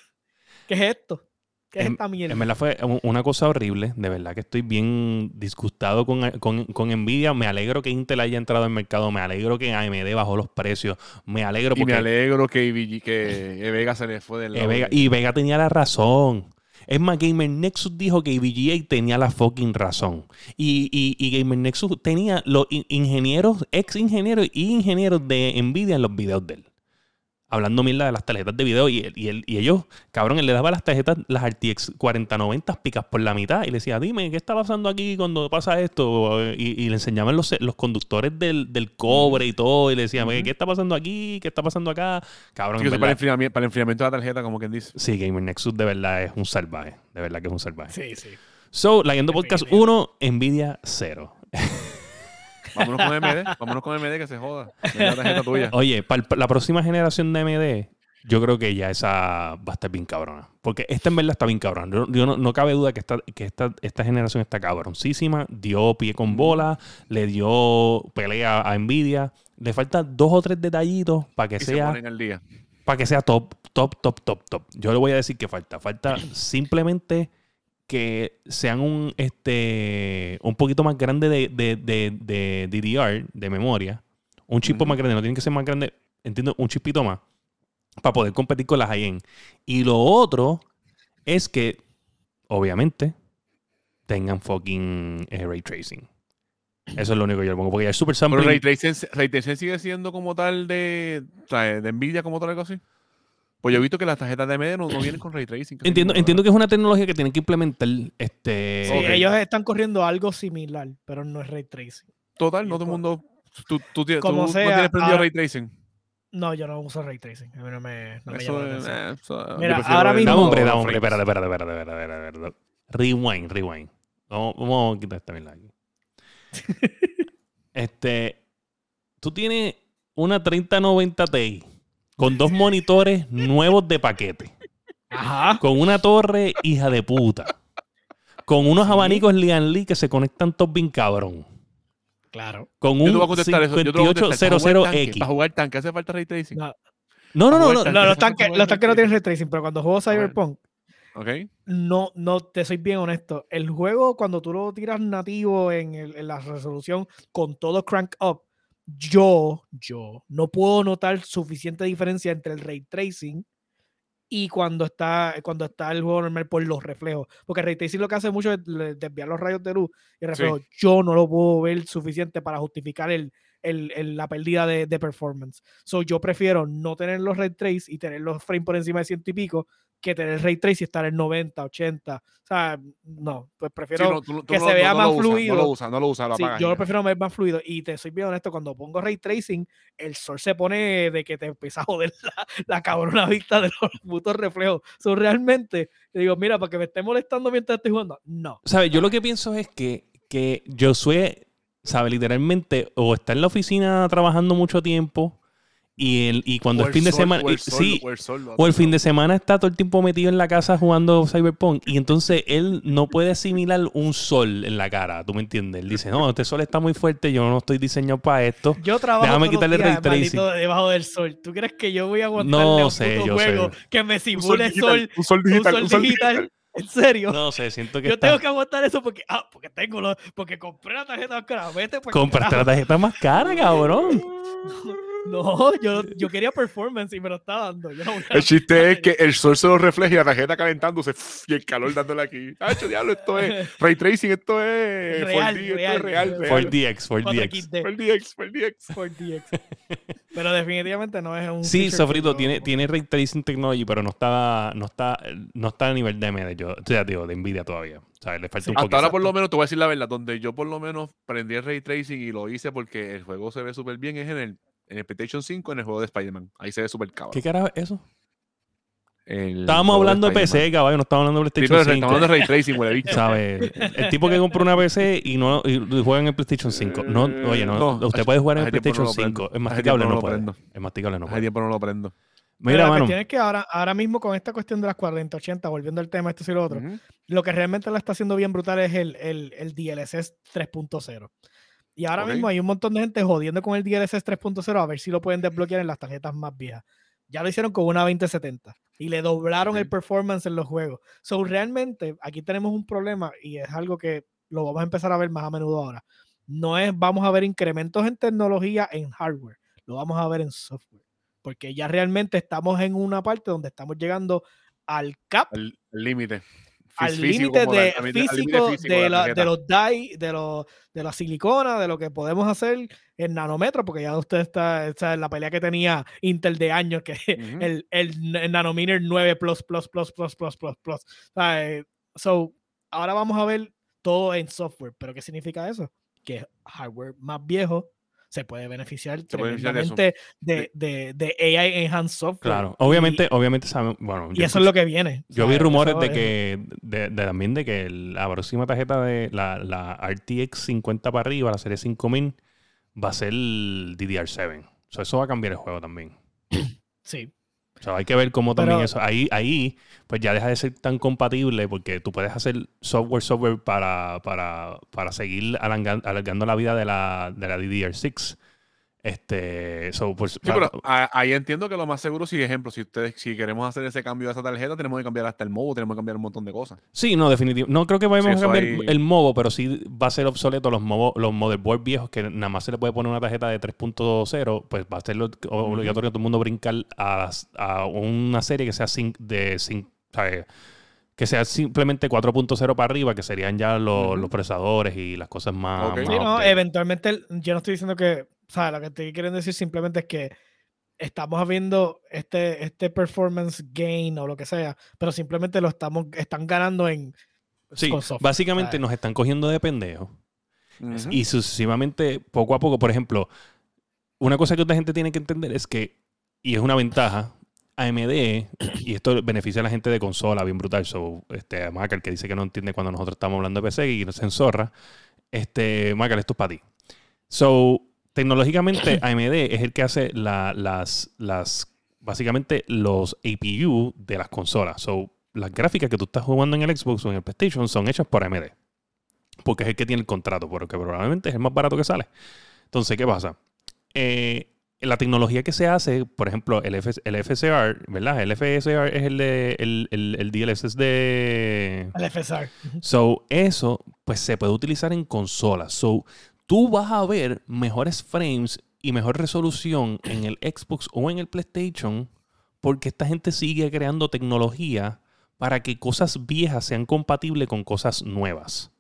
¿Qué es esto? ¿Qué es En- esta mierda? En verdad fue un- una cosa horrible. De verdad que estoy bien disgustado con, con, con Nvidia. Me alegro que Intel haya entrado al mercado. Me alegro que AMD bajó los precios. Me alegro Y porque me alegro que, IBG que Vega se le fue del eh, lado Vega- y Vega tenía la razón. Es más, Gamer Nexus dijo que VGA tenía la fucking razón. Y, y, y Gamer Nexus tenía los in- ingenieros, ex ingenieros y ingenieros de Nvidia en los videos de él. Hablando mierda de las tarjetas de video. Y, él- y, él- y ellos, cabrón, él le daba las tarjetas, las RTX 4090 picas por la mitad. Y le decía, dime, ¿qué está pasando aquí cuando pasa esto? Y, y le enseñaban los, los conductores del, del cobre y todo. Y le decían, Ujú. ¿qué está pasando aquí? ¿Qué está pasando acá? Cabrón, Sí, para, el enfriamiento, para el enfriamiento de la tarjeta, como quien dice. Sí, Gamer Nexus de verdad es un salvaje. De verdad que es un salvaje. Sí, sí. So, Leyendo Podcast Definitivo. 1, Nvidia 0. Vámonos con MD, vámonos con MD que se joda. Vende la tarjeta tuya. Oye, para la próxima generación de AMD, yo creo que ya esa va a estar bien cabrona. Porque esta en verdad está bien cabrona. Yo, yo no, no cabe duda que, esta, que esta, esta generación está cabroncísima. Dio pie con bola, le dio pelea a Nvidia. Le faltan dos o tres detallitos para que Y sea ponen al día. para que sea top, top, top, top, top. Yo le voy a decir que falta. Falta simplemente que sean un este un poquito más grande de, de, de, de DDR, de memoria. Un chip más grande, no tiene que ser más grande, entiendo, un chipito más. Para poder competir con las high-end. Y lo otro es que, obviamente, tengan fucking eh, ray tracing. Eso es lo único que yo le pongo. Porque ya es super Pero sampling. Ray Tracing, Ray Tracing sigue siendo como tal de, o sea, de Nvidia, como tal, algo así. Pues yo he visto que las tarjetas de AMD no, no vienen con Ray Tracing. que Entiendo, entiendo que es una tecnología que tienen que implementar. Este, Sí, Ok. ellos están corriendo algo similar, pero no es ray tracing. Total, no todo el mundo. Tú, tú, tienes- Como tú sea, no tienes prendido ahora- Ray Tracing. No, yo no uso ray tracing. A mí no me, no me Eso llama la es- atención. eh, eso- Mira, ahora mismo- Dame hombre, dame hombre. espérate, espérate, espérate, espérate, espérate. Rewind, rewind. Vamos, vamos a quitar esta mierda aquí. este, tú tienes una 3090 Ti con dos monitores nuevos de paquete, Ajá. con una torre hija de puta, con unos abanicos Lian Lee que se conectan todos bien cabrón, Claro. con un voy a contestar eso. Yo te voy a contestar. Para jugar tanque, 5800X. Para jugar tanque, ¿hace falta Ray Tracing? No, No, no, no, Para no. jugar no, los tanques, los no tienen ray tracing, pero cuando juego. Cyberpunk, ¿Ok? no, no, te soy bien honesto. El juego, cuando tú lo tiras nativo en, el- en la resolución con todo crank up, yo, yo, no puedo notar suficiente diferencia entre el ray tracing y cuando está, cuando está el juego normal por los reflejos. Porque el ray tracing lo que hace mucho es desviar los rayos de luz y el reflejo. Yo no lo puedo ver suficiente para justificar el, el- el- la pérdida de, de performance. So, yo prefiero no tener los ray trace y tener los frames por encima de ciento y pico que tener ray trace y estar en 90, 80. O sea, no, pues Sí, prefiero no, tú- tú que no- se vea no más fluido. No lo usas, no lo usas, lo Sí, yo lo prefiero ver más fluido. Y te soy bien honesto, cuando pongo ray tracing, el sol se pone de que te empieza a joder la, la cabrona vista de los putos reflejos. So, realmente, te digo, mira, para que me esté molestando mientras estoy jugando. No. ¿Sabes? Yo lo que pienso es que, que Josué, ¿sabe? Literalmente, o está en la oficina trabajando mucho tiempo y, el, y cuando O es fin de sol, semana. o el y- sol, sí, o el sol o el fin de semana está todo el tiempo metido en la casa jugando Cyberpunk y entonces él no puede asimilar un sol en la cara, ¿tú me entiendes? Él dice, no, este sol está muy fuerte, yo no estoy diseñado para esto. Yo trabajo Déjame quitarle días, maldito, debajo del sol. ¿Tú crees que yo voy a aguantarle No un sé, puto yo juego sé. que me Un sol simule digital, sol, un sol un digital, un sol digital? digital. ¿En serio? No sé, siento que Yo está- tengo que aguantar eso porque, ah, porque tengo los, porque compré la tarjeta más cara. Vete pues, Compraste la tarjeta más cara, cabrón. No, yo, yo quería performance y me lo está dando. Yo no voy a- El chiste es que el sol se lo refleja y la tarjeta calentándose y el calor dándole aquí. ¡Acho, diablo! Esto es ray tracing, esto es Real, 4D, esto real, es real. real. 4DX, 4DX. 4XD, 4DX, 4DX. 4DX. Pero definitivamente no es un. Sí, Sofrito, yo- tiene, tiene Ray Tracing Technology, pero no está, no está, no está a nivel de AMD, yo, o sea, digo, de Nvidia todavía. O sea, le falta un Hasta poquito. ahora, por lo menos, te voy a decir la verdad, donde yo por lo menos prendí el ray tracing y lo hice porque el juego se ve súper bien es en el, en el PlayStation 5, en el juego de Spider-Man. Ahí se ve súper cabrón. ¿Qué carajo es eso? El Estábamos hablando de. PC, caballo, no estábamos hablando de Sí, pero PlayStation 5. estamos hablando de ray tracing, huele bicho. ¿Sabes? El tipo que compró una PC y no y juega en el PlayStation 5. No, oye, no, No, usted hace- puede jugar en el no PlayStation prendo. 5. Es masticable, no no lo puede. prendo. Es masticable, no Hace puede. tiempo no lo prendo. Pero Mira, mano. cuestión es que ahora, ahora mismo con esta cuestión de las 4080, volviendo al tema, esto y lo otro, Ujú. lo que realmente la está haciendo bien brutal es el, el, el DLSS 3.0. Y ahora mismo hay un montón de gente jodiendo con el DLSS 3.0 a ver si lo pueden desbloquear en las tarjetas más viejas. Ya lo hicieron con una 2070 y le doblaron el performance en los juegos. So, realmente aquí tenemos un problema y es algo que lo vamos a empezar a ver más a menudo ahora. No es vamos a ver incrementos en tecnología en hardware, lo vamos a ver en software. Porque ya realmente estamos en una parte donde estamos llegando al cap al límite. Al límite de físico, físico de, la la- de tarjeta. los die, de, los, de la silicona, de lo que podemos hacer en nanómetros, porque ya usted está, está en la pelea que tenía Intel de años, que Ujú. el, el, n- Nanominer 9 plus, plus, plus, plus, plus, plus, plus. So, ahora vamos a ver todo en software, pero ¿qué significa eso? Que hardware más viejo se puede beneficiar puede beneficiar de eso. tremendamente de, de, de AI Enhanced Software. Claro, Y- obviamente, obviamente sabemos, bueno, Y, yo eso es lo que viene. Yo vi rumores de que, de, de también de que la próxima tarjeta de la, la RTX 50 para arriba, la serie 5000, va a ser el DDR7. So, eso va a cambiar el juego también. Sí. O sea, hay que ver cómo también Pero- eso. Ahí, ahí, pues ya deja de ser tan compatible porque tú puedes hacer software, software para, para, para seguir alargan- alargando la vida de la, de la DDR6. Este, so, pues, Sí, para- pero a- ahí entiendo que lo más seguro, si ejemplo, si ustedes, si queremos hacer ese cambio de esa tarjeta, tenemos que cambiar hasta el modo, tenemos que cambiar un montón de cosas. Sí, no, definitivo. No creo que vayamos Sí, a cambiar ahí- el MOVO, pero sí va a ser obsoleto los MOVO, los motherboard viejos que nada más se le puede poner una tarjeta de 3.0, pues va a ser obligatorio todo el mundo brincar a, a una serie que sea sin, de sin, ¿sabes? que sea simplemente 4.0 para arriba, que serían ya los, los procesadores y las cosas más. Ok. más Sí, no, eventualmente, yo no estoy diciendo que, sea, lo que te quieren decir simplemente es que estamos viendo este, este performance gain o lo que sea, pero simplemente lo estamos, están ganando en Sí, con software, básicamente ¿sabes? nos están cogiendo de pendejos. Ujú. Y sucesivamente, poco a poco, por ejemplo, una cosa que otra gente tiene que entender es que, y es una ventaja, AMD, y esto beneficia a la gente de consola, bien brutal. So, este, Macal que dice que no entiende cuando nosotros estamos hablando de PC y nos enzorra. Este, Macal, esto es para ti. So, tecnológicamente, AMD es el que hace la- las, las, básicamente, los APU de las consolas. So, las gráficas que tú estás jugando en el Xbox o en el PlayStation son hechas por AMD. Porque es el que tiene el contrato, porque probablemente es el más barato que sale. Entonces, ¿qué pasa? Eh, la tecnología que se hace, por ejemplo, el, F- el FSR, ¿verdad? El FSR es el, de, el, el, el DLSS de... El FSR. So, eso pues se puede utilizar en consolas. So, tú vas a ver mejores frames y mejor resolución en el Xbox o en el PlayStation porque esta gente sigue creando tecnología para que cosas viejas sean compatibles con cosas nuevas.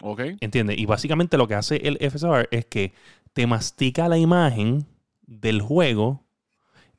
Ok. ¿Entiendes? Y básicamente lo que hace el FSR es que te mastica la imagen del juego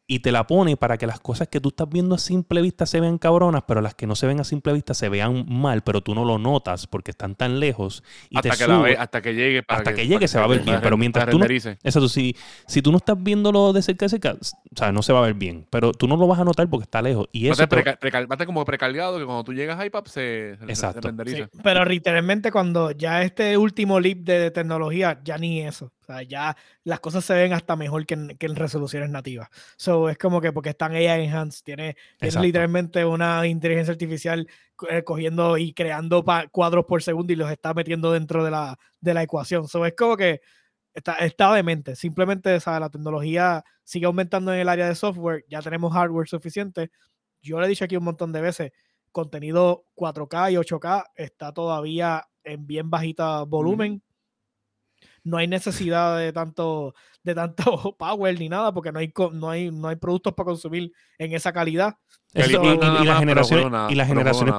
y te la pone para que las cosas que tú estás viendo a simple vista se vean cabronas, pero las que no se ven a simple vista se vean mal, pero tú no lo notas porque están tan lejos. Y Hasta te que, la sube- ve- hasta que llegue. para hasta que llegue para se va a ver bien, pero mientras tú no-. Exacto, si, si tú no estás viéndolo de cerca de cerca, o sea, no se va a ver bien, pero tú no lo vas a notar porque está lejos. Y eso estar te- preca- precal- como precargado que cuando tú llegas a iPad se, se- se Exacto. renderiza. Sí, pero literalmente cuando ya este último leap de tecnología, ya ni eso. O sea, ya las cosas se ven hasta mejor que en, que en resoluciones nativas. So, es como que porque están AI enhanced, tiene, tiene literalmente una inteligencia artificial eh, cogiendo y creando cuadros por segundo y los está metiendo dentro de la, de la ecuación. So, es como que está, está demente. Simplemente ¿sabes? la tecnología sigue aumentando en el área de software, ya tenemos hardware suficiente. Yo le he dicho aquí un montón de veces, contenido 4K y 8K está todavía en bien bajita volumen. No hay necesidad de tanto, de tanto power ni nada, porque no hay, no hay, no hay productos para consumir en esa calidad. y, las generaciones, nada, y las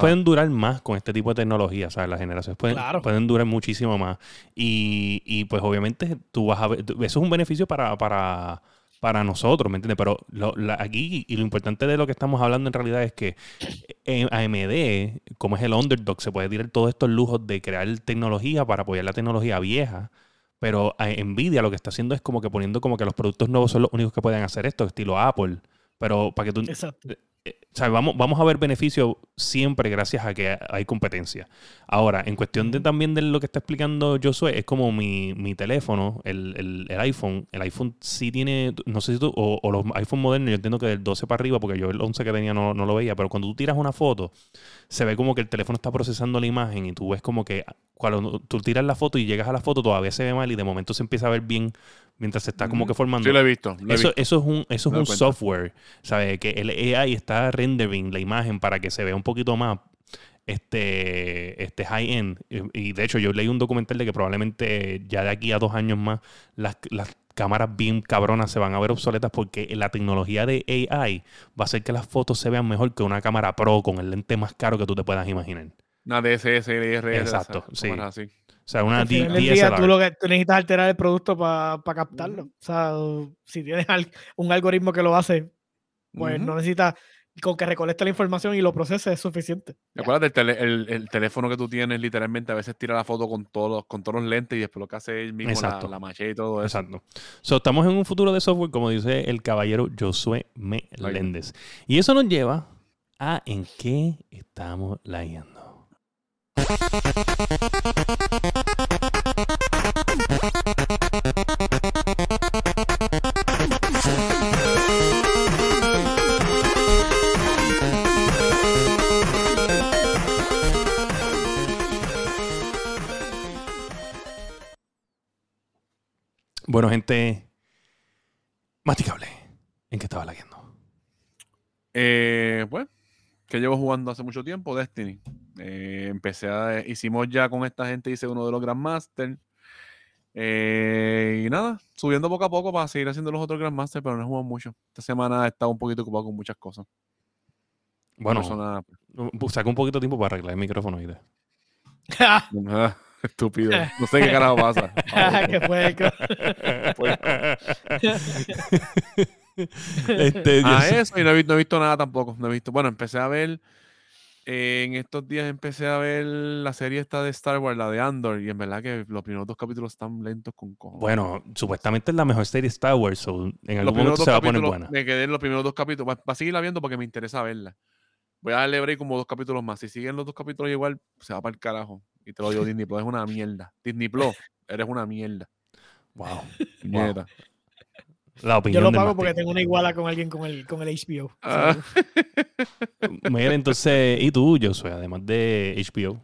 pueden durar más con este tipo de tecnología, ¿sabes? Las generaciones pueden, Claro. pueden durar muchísimo más. Y, y, pues obviamente tú vas a ver, eso es un beneficio para, para, para nosotros, ¿me entiendes? Pero lo- la- aquí, y lo importante de lo que estamos hablando en realidad es que en AMD, como es el underdog, se puede tirar todos estos lujos de crear tecnología para apoyar la tecnología vieja. Pero a Nvidia lo que está haciendo es como que poniendo como que los productos nuevos son los únicos que pueden hacer esto, estilo Apple. Pero para que tú. O sea, vamos, vamos a ver beneficio siempre gracias a que hay competencia. Ahora, en cuestión de también de lo que está explicando Josué, es como mi, mi teléfono, el, el- el iPhone. El iPhone sí tiene, no sé si tú, o, o los iPhone modernos, yo entiendo que del 12 para arriba, porque yo el 11 que tenía no, no lo veía, pero cuando tú tiras una foto, se ve como que el teléfono está procesando la imagen y tú ves como que cuando tú tiras la foto y llegas a la foto todavía se ve mal y de momento se empieza a ver bien mientras se está como que formando. Sí, lo he visto. lo he Eso, visto. eso es un, eso es un software, ¿sabes? Que el AI está rendering la imagen para que se vea un poquito más este, este high-end. Y, y de hecho, yo leí un documental de que probablemente ya de aquí a dos años más las, las cámaras bien cabronas se van a ver obsoletas porque la tecnología de AI va a hacer que las fotos se vean mejor que una cámara pro con el lente más caro que tú te puedas imaginar. Una DSLR. Exacto, sí. Así. O sea, una D- día, tú, lo que, tú necesitas alterar el producto para captarlo. O sea, si tienes al- un algoritmo que lo hace, pues Ujú. no necesitas con que recolecte la información y lo procese es suficiente. ¿Te acuerdas del tele- el, el teléfono que tú tienes? Literalmente a veces tira la foto con todos los, con todos los lentes y después lo que hace él mismo, la, Exacto. la machete y todo eso. Exacto. So, estamos en un futuro de software, como dice el caballero Josué Meléndez. Y eso nos lleva a en qué estamos lagueando. Bueno, gente, masticable. ¿En qué estaba lagueando? Eh, pues, que llevo jugando hace mucho tiempo, Destiny. Eh, empecé a, hicimos ya con esta gente, hice uno de los Grandmaster. Eh, y nada, subiendo poco a poco para seguir haciendo los otros Grandmaster, pero no he jugado mucho. Esta semana he estado un poquito ocupado con muchas cosas. Bueno, saca un poquito de tiempo para arreglar el micrófono. ¿oíste? ah, estúpido. No sé qué carajo pasa. que fue el- este, Ah, Dios- eso, y no he, visto, no he visto nada tampoco. No he visto. Bueno, empecé a ver. eh, en estos días empecé a ver la serie esta de Star Wars, la de Andor, y en verdad que los primeros dos capítulos están lentos con cojones. Bueno, supuestamente es la mejor serie de Star Wars. so, en los algún momento se va a poner buena. me quedé en los primeros dos capítulos. Va, va a seguirla viendo porque me interesa verla. Voy a darle break como dos capítulos más. Si siguen los dos capítulos igual, se va para el carajo. Y te lo digo, Disney Plus es una mierda. Disney Plus, eres una mierda. Wow. Puñeta. La Yo opinión lo del pago porque tengo una iguala con alguien con el, con el HBO. Ah. Mira, entonces, ¿y tú, Josué? Además de HBO.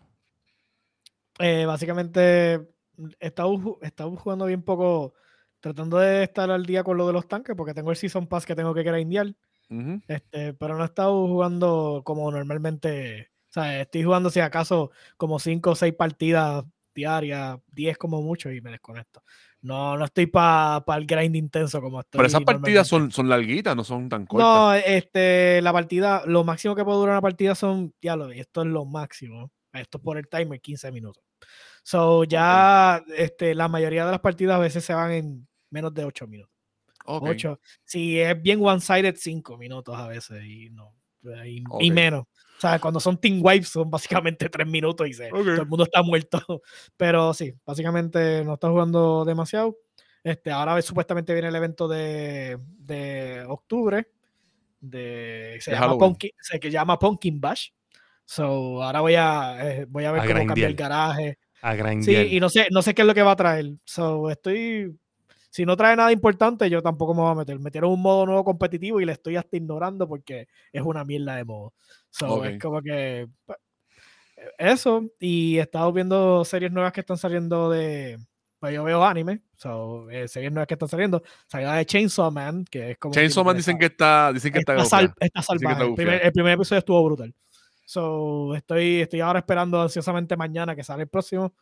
Eh, básicamente, he estado, ju- he estado jugando bien poco, tratando de estar al día con lo de los tanques, porque tengo el Season Pass que tengo que grindear. Ujú. Este, pero no he estado jugando como normalmente. O sea, estoy jugando si acaso como 5 o 6 partidas diarias, 10 como mucho y me desconecto. No, no estoy para el grind intenso como estoy. Pero esas partidas son, son larguitas, no son tan cortas. No, este, la partida, lo máximo que puede durar una partida son, ya lo esto es lo máximo. Esto por el timer, 15 minutos. So, ya este, la mayoría de las partidas a veces se van en menos de 8 minutos. Ok. 8. Si es bien one-sided, 5 minutos a veces y no. Y, menos. O sea, cuando son team wipes son básicamente 3 minutos y se, Ok. todo el mundo está muerto. Pero sí, básicamente no está jugando demasiado. Este, ahora supuestamente viene el evento de, de octubre. De, se, De llama. Pumpkin, se llama Pumpkin Bash. So, ahora voy a, eh, voy a ver A cómo cambia el garaje. A Sí, y no sé, no sé qué es lo que va a traer. So, estoy. Si no trae nada importante, yo tampoco me voy a meter. Metieron un modo nuevo competitivo y le estoy hasta ignorando porque es una mierda de modo. So, Ok. es como que. Eso. Y he estado viendo series nuevas que están saliendo de. Pues yo veo anime. So, eh, series nuevas que están saliendo. Salió de Chainsaw Man, que es como. Chainsaw Man dicen que está, dicen que está, está, sal- está que está salvaje. El primer, el primer episodio estuvo brutal. So, estoy, estoy ahora esperando ansiosamente mañana que sale el próximo.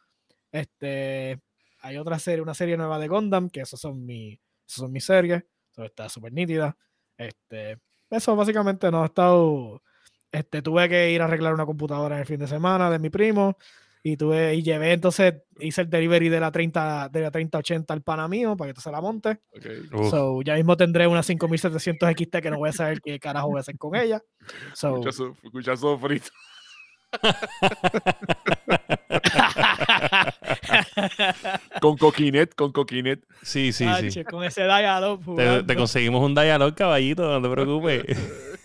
Este, hay otra serie, una serie nueva de Gundam, que esos son, mi, esos son mis series. So, está súper nítida. Este, eso básicamente no he estado. Este, tuve que ir a arreglar una computadora en el fin de semana de mi primo. Y tuve, y llevé entonces, hice el delivery de la 30, de la 3080 al pana mío para que tú se la monte. Ok. Uf. So, ya mismo tendré una 5700 XT que no voy a saber qué carajo voy a hacer con ella. So, Escucha, su- escucha sofrito. Con coquinet, con coquinet. Sí, sí, sí. con ese dial-up Te, te conseguimos un dialog, caballito, no te preocupes.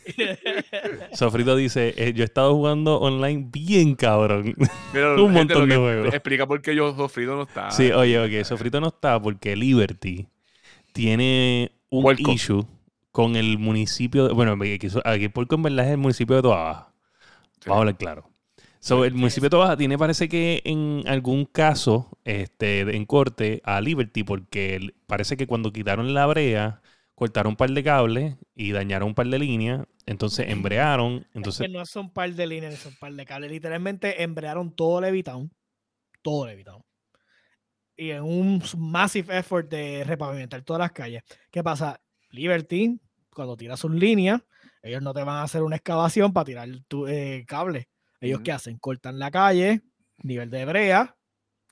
Sofrito dice, eh, yo he estado jugando online bien cabrón. Mira, Un gente, montón de juegos. Explica por qué yo sofrido no está. Sí, oye, ok, Sofrito no está porque Liberty tiene un Puerco. issue con el municipio, de- bueno, aquí, aquí Puerco en verdad es el municipio de Toa Baja. Sí. Vamos a hablar claro. So, el municipio de Toa Baja tiene, parece que en algún caso, este, en corte a Liberty, porque parece que cuando quitaron la brea, cortaron un par de cables y dañaron un par de líneas, entonces embrearon, entonces que no son par de líneas, son par de cables. Literalmente embrearon todo Levitown. Todo Levitown. Y en un massive effort de repavimentar todas las calles. ¿Qué pasa? Liberty, cuando tira sus líneas, ellos no te van a hacer una excavación para tirar tu eh, cable. Ellos qué hacen? Cortan la calle, nivel de brea,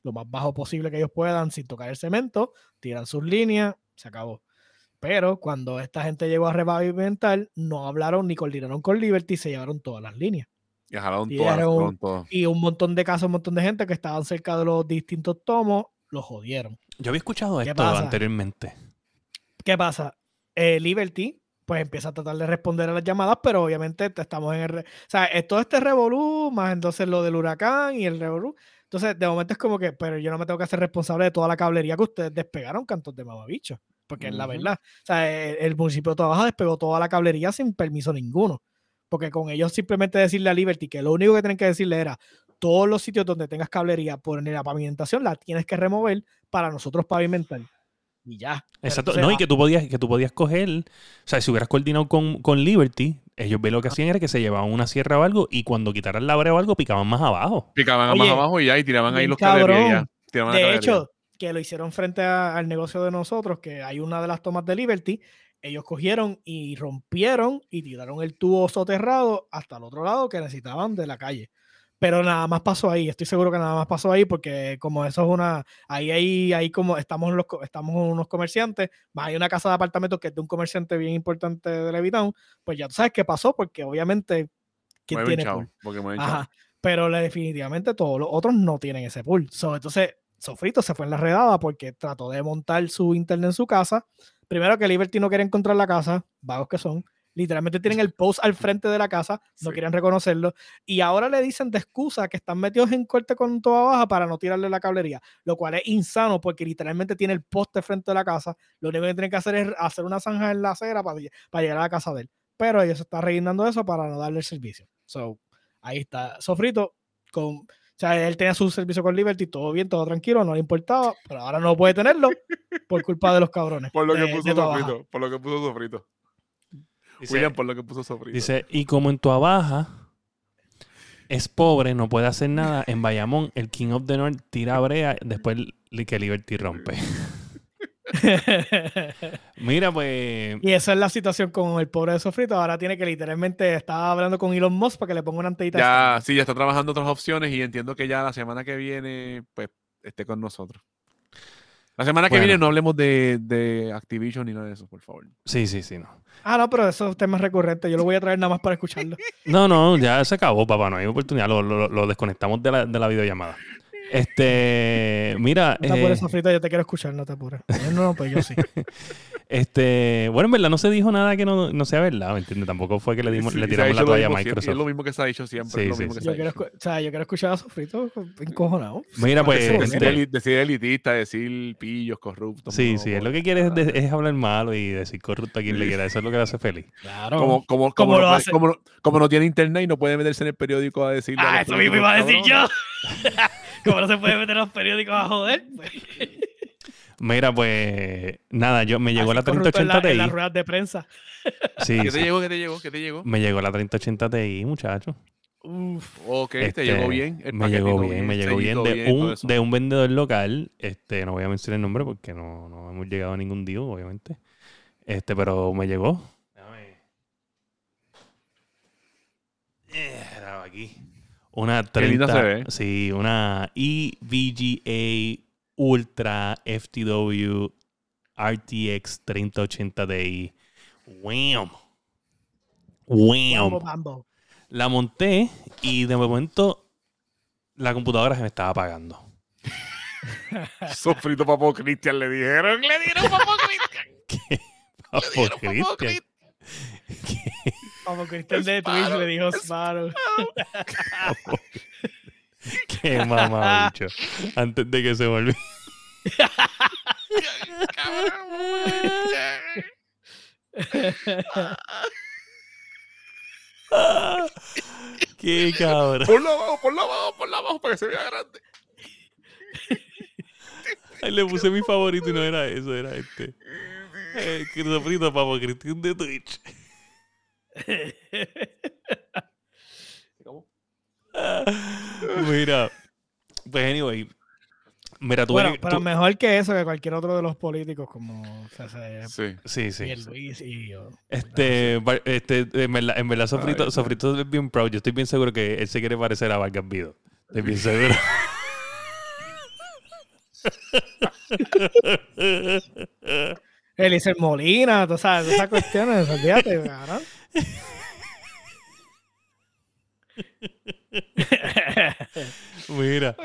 lo más bajo posible que ellos puedan sin tocar el cemento, tiran sus líneas, se acabó. Pero cuando esta gente llegó a repavimentar, no hablaron ni coordinaron con Liberty, se llevaron todas las líneas. Y jalaron Y todas, un- todas. Y un montón de casos, un montón de gente que estaban cerca de los distintos tomos, los jodieron. yo había escuchado ¿Qué esto pasa? anteriormente. ¿Qué pasa? Eh, Liberty, pues empieza a tratar de responder a las llamadas, pero obviamente te- estamos en el... O sea, es todo este revolú, más entonces lo del huracán y el revolú. Entonces, de momento es como que, pero yo no me tengo que hacer responsable de toda la cablería que ustedes despegaron, cantos de mamabicho. Porque es la verdad. O sea, el, el municipio de Toda Baja despegó toda la cablería sin permiso ninguno. Porque con ellos simplemente decirle a Liberty que lo único que tienen que decirle era todos los sitios donde tengas cablería por la pavimentación la tienes que remover para nosotros pavimentar. Y ya. Exacto. No, y ah, que tú podías, que tú podías coger, o sea, si hubieras coordinado con, con Liberty, ellos ve lo que hacían era que se llevaban una sierra o algo y cuando quitaran la brea o algo picaban más abajo. Picaban más abajo y ya, y tiraban ahí los cabrón. Tiraban De hecho, que lo hicieron frente a- al negocio de nosotros, que hay una de las tomas de Liberty, ellos cogieron y rompieron y tiraron el tubo soterrado hasta el otro lado que necesitaban de la calle. Pero nada más pasó ahí, estoy seguro que nada más pasó ahí porque como eso es una, ahí ahí, ahí como estamos los, estamos unos comerciantes, más hay una casa de apartamentos que es de un comerciante bien importante de Levitown, pues ya tú sabes qué pasó porque obviamente ¿quién tiene chavo, pool? Ajá. Pero le- definitivamente todos los otros no tienen ese pool. So, entonces, Sofrito se fue en la redada porque trató de montar su internet en su casa. Primero que Liberty no quiere encontrar la casa, vagos que son. Literalmente tienen el post al frente de la casa, no Sí. quieren reconocerlo. Y ahora le dicen de excusa que están metidos en corte con toda baja para no tirarle la cablería, lo cual es insano porque literalmente tiene el poste frente de la casa. Lo único que tienen que hacer es hacer una zanja en la acera para, para llegar a la casa de él. Pero ellos se están rellenando eso para no darle el servicio. So, ahí está. Sofrito, con, o sea, él tenía su servicio con Liberty, todo bien, todo tranquilo, no le importaba, pero ahora no puede tenerlo por culpa de los cabrones. Por lo que de- puso de sofrito. Por lo que puso sofrito. Dice, William, por lo que puso sofrito. dice, y como en Tua Baja es pobre, no puede hacer nada, en Bayamón el King of the North tira brea, después que Liberty rompe. Mira, pues... y esa es la situación con el pobre de Sofrito. Ahora tiene que literalmente estaba hablando con Elon Musk para que le ponga una antellita. de Ya, sí, ya está trabajando otras opciones y entiendo que ya la semana que viene, pues, esté con nosotros. La semana que Bueno. viene no hablemos de, de Activision ni nada de eso, por favor. Sí, sí, sí, no. Ah, no, pero esos temas recurrentes. Yo lo voy a traer nada más para escucharlo. No, no, ya se acabó, papá, no hay oportunidad, lo, lo- lo desconectamos de la, de la videollamada. Este, mira, No te apures, eh, yo te quiero escuchar, no te apures. Yo no, pues yo sí. este, bueno, en verdad no se dijo nada que no, no sea verdad, ¿me entiendes? Tampoco fue que le, dimos, Sí, le tiramos la toalla a mismo siempre, Microsoft. Es lo mismo que se ha dicho siempre. Sí, lo sí, mismo sí. que se Yo ha quiero, dicho. o sea, yo quiero escuchar a Sofrito encojonado. Mira, pues, Decir- Decir, este, decir elitista, decir pillos, corruptos. sí, no, sí, es lo que quiere es, hablar malo y decir corrupto a quien le quiera, eso es lo que le hace feliz. Claro. Como, como, como, no lo puede- hace. como no- como no tiene internet y no puede meterse en el periódico a decirle. Ah, eso mismo iba a decir yo. Como no se puede meter a los periódicos a joder. pues. Mira, pues, nada, yo me llegó Así la corrupto en 3080 En las Ti. ruedas de prensa. Sí, ¿Qué te sí. llegó? ¿Qué te llegó? ¿Qué te llegó? Me llegó la 3080 Ti, muchacho. Uf. Ok, te Este, llegó bien. el me llegó bien, me llegó bien de, un, de un vendedor local. Este, no voy a mencionar el nombre porque no, no hemos llegado a ningún deal, obviamente. Este, pero me llegó. Déjame. Eh, aquí. Una 30. Qué linda se ve. Sí, una E EVGA Ultra FTW RTX 3080 Ti. Wham. Bambo, Wham. bambo. La monté y de momento la computadora se me estaba apagando. Sofrito papo Cristian le dijeron. Le dieron papo Cristian. Papo dieron papo Cristian. Como Cristian de Twitch le dijo Sparrow. Qué mamabicho. Antes de que se olvide. Qué cabrón. Ponlo abajo, ponlo abajo, ponlo abajo para que se vea grande. Ay, le puse mi favorito y no era eso, era este. Eh, sofrito papo Cristian de Twitch. Mira. Pues anyway. Mira, tú bueno, pero mejor que eso, que cualquier otro de los políticos como CC, Sí. Sí, sí. y el Luis y yo. Este, este, en verdad, en verdad Sofrito, Ay, Sofrito es bien proud. Yo estoy bien seguro que él se quiere parecer a Vargas Vido. Estoy bien seguro. Eliezer Molina, tú sabes, esas cuestiones, olvídate, cabrón. Mira,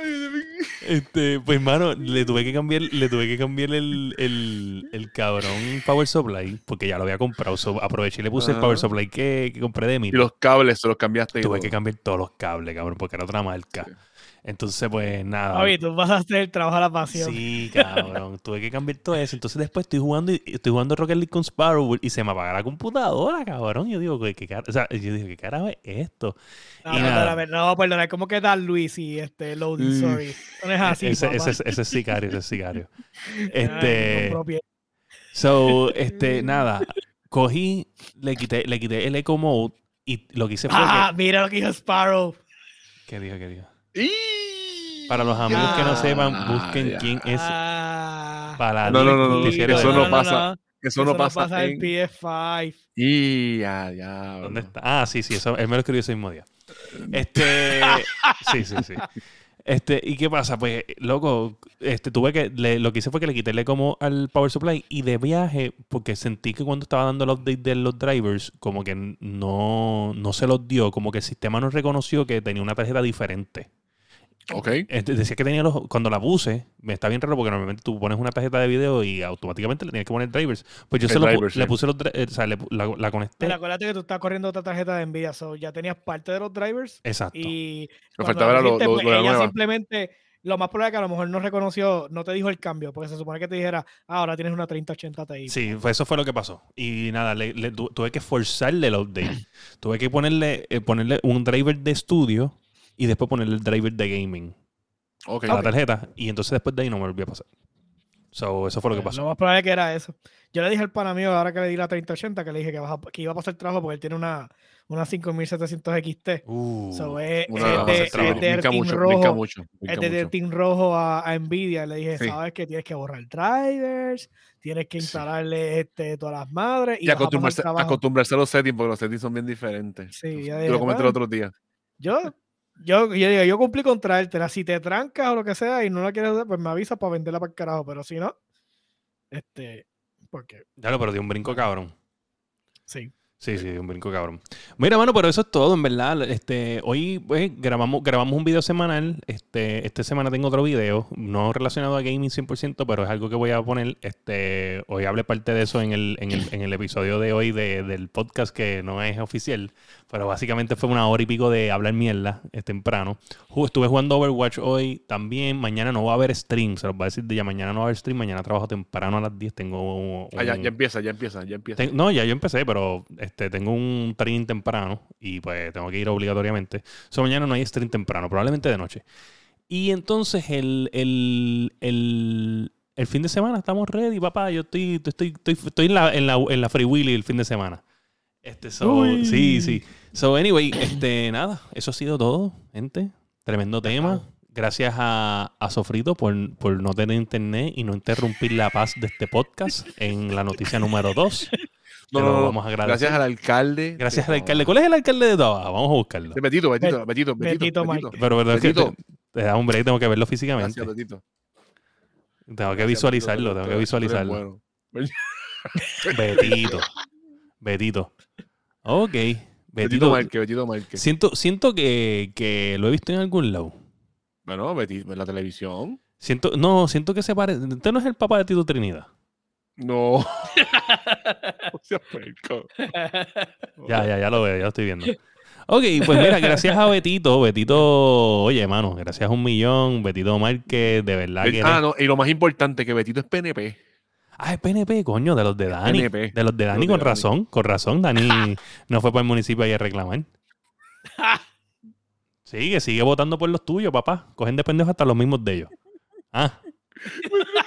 este, pues mano, le tuve que cambiar, le tuve que cambiar el, el, el cabrón Power Supply, porque ya lo había comprado. So, aproveché y le puse el. Power Supply que, que compré de mí. Y los cables se los cambiaste. Tuve que cambiar todos los cables, cabrón, porque era otra marca. Sí. Entonces, pues nada. Javi, tú vas a hacer el trabajo a la pasión. Sí, cabrón. Tuve que cambiar todo eso. Entonces después estoy jugando y estoy jugando Rocket League con Sparrow y se me apaga la computadora, cabrón. Yo digo, ¿qué, qué cara- o sea, yo digo, ¿qué carajo es esto? No, Y no, nada. perdóname, no, perdona, ¿cómo que tal Luis y este loading, Mm. sorry? No es así, ese, papá. ese, es- ese es sicario, ese es sicario. Este, so, este, nada. Cogí, le quité, le quité el Eco Mode y lo que hice fue Ah, mira lo que dijo Sparrow. que... ¿Qué dijo, qué dijo? ¡Y! Para los amigos que no Ah, sepan, busquen ya. quién es Ah, para No, no, no, no, eso de- no pasa. Eso, no pasa, en en... PS5. Y ya, ya. ¿Dónde está? Ah, sí, sí, eso, él me lo escribió ese mismo día. Este, sí, sí, sí. Este, ¿y qué pasa? Pues, loco, este, tuve que, le- lo que hice fue que le quité como al Power Supply y de viaje, porque sentí que cuando estaba dando el update de los drivers, como que no, no se los dio, como que el sistema no reconoció que tenía una tarjeta diferente. Ok. Este, decía que tenía los, cuando la puse, me está bien raro porque normalmente tú pones una tarjeta de video y automáticamente le tienes que poner drivers. Pues yo El se lo driver, le sí. puse los, eh, o sea, le la, la conecté. Pero acuérdate que tú estás corriendo otra tarjeta de Nvidia, so ya tenías parte de los drivers Exacto. y Lo cuando faltaba lo- lo- pues, ella nueva. simplemente, lo más probable es que a lo mejor no reconoció, no te dijo el cambio, porque se supone que te dijera, ah, ahora tienes una 3080 Ti. Sí, eso fue lo que pasó. Y nada, le, le tu- tuve que forzarle el update. tuve que ponerle, eh, ponerle un driver de estudio y después ponerle el driver de gaming Ok. a la tarjeta. Y entonces después de ahí no me volvió a pasar. So, eso fue lo que pasó. más probable que era eso. Yo le dije al pana mío, ahora que le di la 3080, que le dije que, vas a- que iba a pasar trabajo porque él tiene una, una 5700 XT. Uh, So, es, Una- es de, es Team mucho, Rojo. mucho. Es de mucho. Team Rojo a, a Nvidia. Le dije, Sí. sabes que tienes que borrar drivers, tienes que Sí. instalarle este, todas las madres y, Y acostumbrarse, acostumbrarse a los settings, porque los settings son bien diferentes. Sí, ya Yo lo comenté el otro día. Yo, yo, yo, digo, yo cumplí con traértela. Si te trancas o lo que sea y no la quieres usar, pues me avisas para venderla para el carajo. Pero si no, este, porque Ya lo, pero un brinco cabrón. sí. Sí, sí, un brinco cabrón. Mira, mano, pero eso es todo, en verdad. Este, hoy pues, grabamos, grabamos un video semanal. Este, esta semana tengo otro video, no relacionado a gaming 100%, pero es algo que voy a poner. Este, hoy hablé parte de eso en el, en el, en el episodio de hoy de- del podcast que no es oficial, pero básicamente fue una hora y pico de hablar mierda es temprano. Ju- Estuve jugando Overwatch hoy también. Mañana no va a haber stream, se los voy a decir de ya. Mañana no va a haber stream. Mañana trabajo temprano a las 10. Tengo un- Ah, ya, ya empieza, ya empieza, ya empieza. Ten- no, ya yo empecé, pero este, tengo un stream temprano y pues tengo que ir obligatoriamente. So, mañana no hay stream temprano, probablemente de noche. Y entonces el, el, el, el fin de semana estamos ready, papá. Yo estoy, estoy, estoy, estoy en, la, en, la, en la Free Willy el fin de semana. Este, so, Uy. sí, sí. So, anyway, este, nada, eso ha sido todo, gente. Tremendo tema. Gracias a, a Sofrito por, por no tener internet y no interrumpir la paz de este podcast en la noticia número 2. No, no, lo no, vamos a agradecer. Gracias al alcalde. Gracias al alcalde. ¿Cuál es el alcalde de Toa? Vamos a buscarlo. Betito, Betito, Bet- Betito, Betito, Betito. Pero, es que te, da un break, tengo que verlo físicamente. Gracias, Betito. Tengo que Gracias, visualizarlo, Betito, tengo que visualizarlo. bueno. Betito. Betito. Ok. Betito Betito. Márquez, Betito Márquez. Siento, siento que, que lo he visto en algún lado. Bueno, Betito, en la televisión. Siento, no, siento que se parece. Usted no es el papá de Tito Trinidad. No. O sea, puerco. Ya, ya, ya lo veo, ya lo estoy viendo. Ok, pues mira, gracias a Betito. Betito, oye, mano, gracias a un millón. Betito Márquez, de verdad que. Ah, eres- no, y lo más importante, que Betito es PNP. Ah, es PNP, coño, de los de Dani. PNP. De los de Dani, con razón, con razón. Dani no fue para el municipio ahí a reclamar. Sigue, sigue votando por los tuyos, papá. Cogen de pendejos hasta los mismos de ellos. Ah,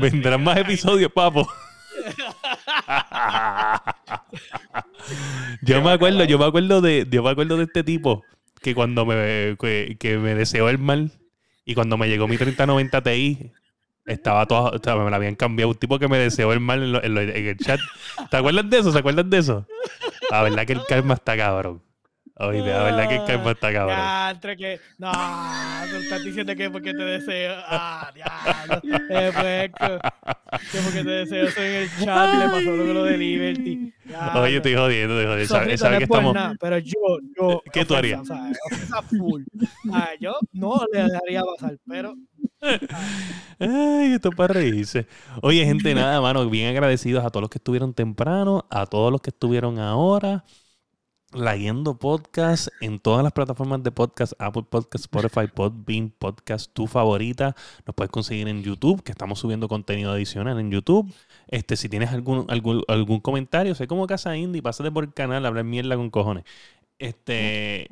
vendrán más episodios, papo. yo me acuerdo, yo me acuerdo de, yo me acuerdo de este tipo que cuando me, que, que me deseó el mal y cuando me llegó mi 3090 Ti estaba todo, o sea, me la habían cambiado. Un tipo que me deseó el mal en, lo- en lo- en el chat. ¿Te acuerdas de eso? ¿Se acuerdan de eso? La verdad que el karma está cabrón. Oye, la verdad que karma está cabrón. Ya, entre que. No, tú estás diciendo que porque te deseo. Ah, diablo. Eh. Que porque te deseo eso en el chat y le pasó lo, lo de Liberty. Diablo. Oye, estoy jodiendo, estoy jodiendo. Sabe, Sofrito, sabe no que es estamos. nada, pero yo, yo. ¿Qué tú ofensa, harías? o sea, ofensa full. Ah, yo no le dejaría pasar, pero. Ay, esto es para reírse. Oye, gente, nada, mano, bien agradecidos a todos los que estuvieron temprano, a todos los que estuvieron ahora. Leyendo podcast en todas las plataformas de podcast, Apple Podcast, Spotify, Podbean, Podcast, tu favorita. Nos puedes conseguir en YouTube, que estamos subiendo contenido adicional en YouTube. Este, si tienes algún, algún, algún comentario, sé como Casa Indie, pásate por el canal, hablar mierda con cojones. Este,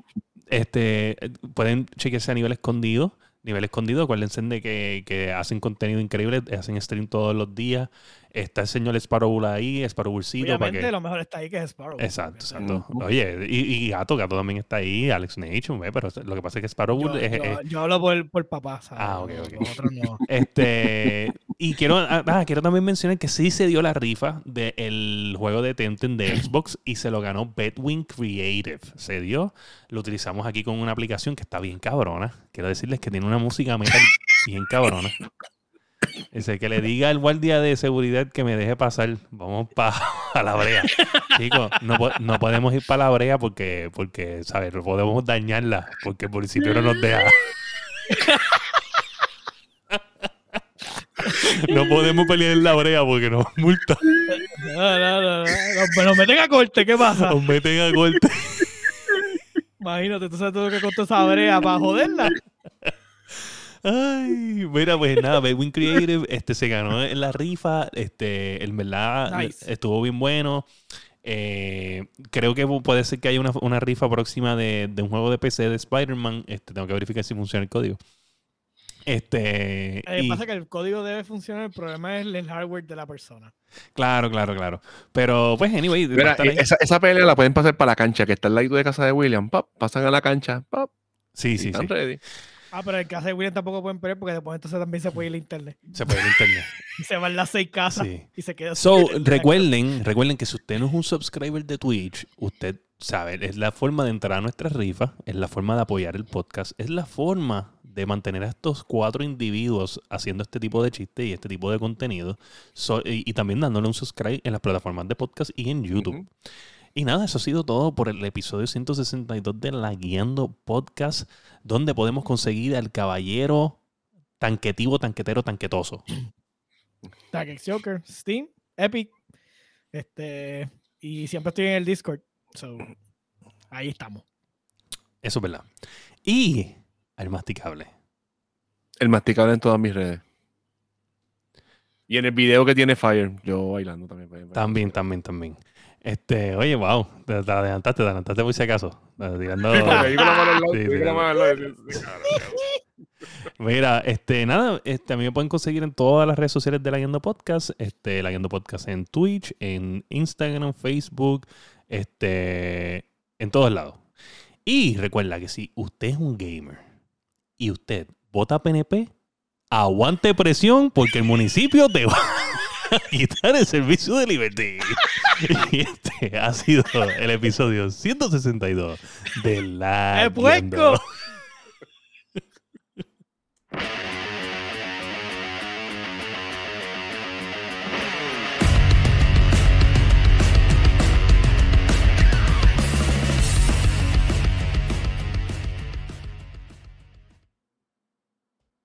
este, pueden chequearse a nivel escondido. Nivel escondido, acuérdense de que, que hacen contenido increíble, hacen stream todos los días. Está el señor Sparrow ahí, Sparrowcito, para Obviamente, que... lo mejor está ahí que es Sparrow. Exacto, exacto. Oye, y, y Gato, Gato también está ahí, Alex Nation, ve, pero lo que pasa es que Sparrow Yo, es, yo- es- yo hablo por, por papá, ¿sabes? Ah, ok, ok. no. Este, y quiero, ah, ah, quiero también mencionar que sí se dio la rifa del juego de Tenten de Xbox y se lo ganó Bedwin Creative. Se dio, lo utilizamos aquí con una aplicación que está bien cabrona. Quiero decirles que tiene una música metal bien cabrona. Ese que le diga al guardia de seguridad que me deje pasar. Vamos para la brea. Chicos, no, no podemos ir para la brea porque, porque, ¿sabes? No podemos dañarla porque el municipio no nos deja. No podemos pelear en la brea porque nos multan. No, no, no, no. Nos meten a corte, ¿qué pasa? Nos meten a corte. Imagínate, tú sabes todo lo que costó esa brea para joderla. Ay, mira, pues nada, Bedwin Creative este, se ganó en la rifa. Este, en verdad Nice. estuvo bien bueno. Eh, creo que puede ser que haya una, una rifa próxima de, de un juego de PC de Spider-Man. Este, tengo que verificar si funciona el código. Este, que y- pasa que el código debe funcionar, el problema es el hardware de la persona. claro, claro, claro. Pero, pues, anyway, Mira, esa, esa pelea la pueden pasar para la cancha, que está al lado de casa de William. Pasan a la cancha. Pap, sí, y sí, están sí. ready. Ah, pero en casa de William tampoco pueden pelear porque después entonces también se puede ir a internet. Se puede ir a internet. Y se van las seis casas Sí. y se queda So, recuerden, recuerden que si usted no es un subscriber de Twitch, usted sabe, es la forma de entrar a nuestra rifa, es la forma de apoyar el podcast, es la forma de mantener a estos cuatro individuos haciendo este tipo de chistes y este tipo de contenido, So- y, y también dándole un subscribe en las plataformas de podcast y en YouTube. Y nada, eso ha sido todo por el episodio 162 de La Guiando Podcast, donde podemos conseguir al caballero tanquetivo, tanquetero, tanquetoso. Tag X Joker, Steam, Epic. Este, y siempre estoy en el Discord. So, ahí estamos. Eso es verdad. Y al masticable. El masticable en todas mis redes. Y en el video que tiene Fire, yo bailando también. También, también, también. Este, oye, wow, te, te adelantaste, te adelantaste por si acaso. Tirando... Mira, este, nada, este, a mí me pueden conseguir en todas las redes sociales de La Guiando Podcast. Este, La Guiando Podcast en Twitch, en Instagram, Facebook, este, en todos lados. Y recuerda que si usted es un gamer y usted vota PNP, aguante presión porque el municipio te va quitar el servicio de Liberty. Y este ha sido el episodio 162 de La ¡Eh, puerco!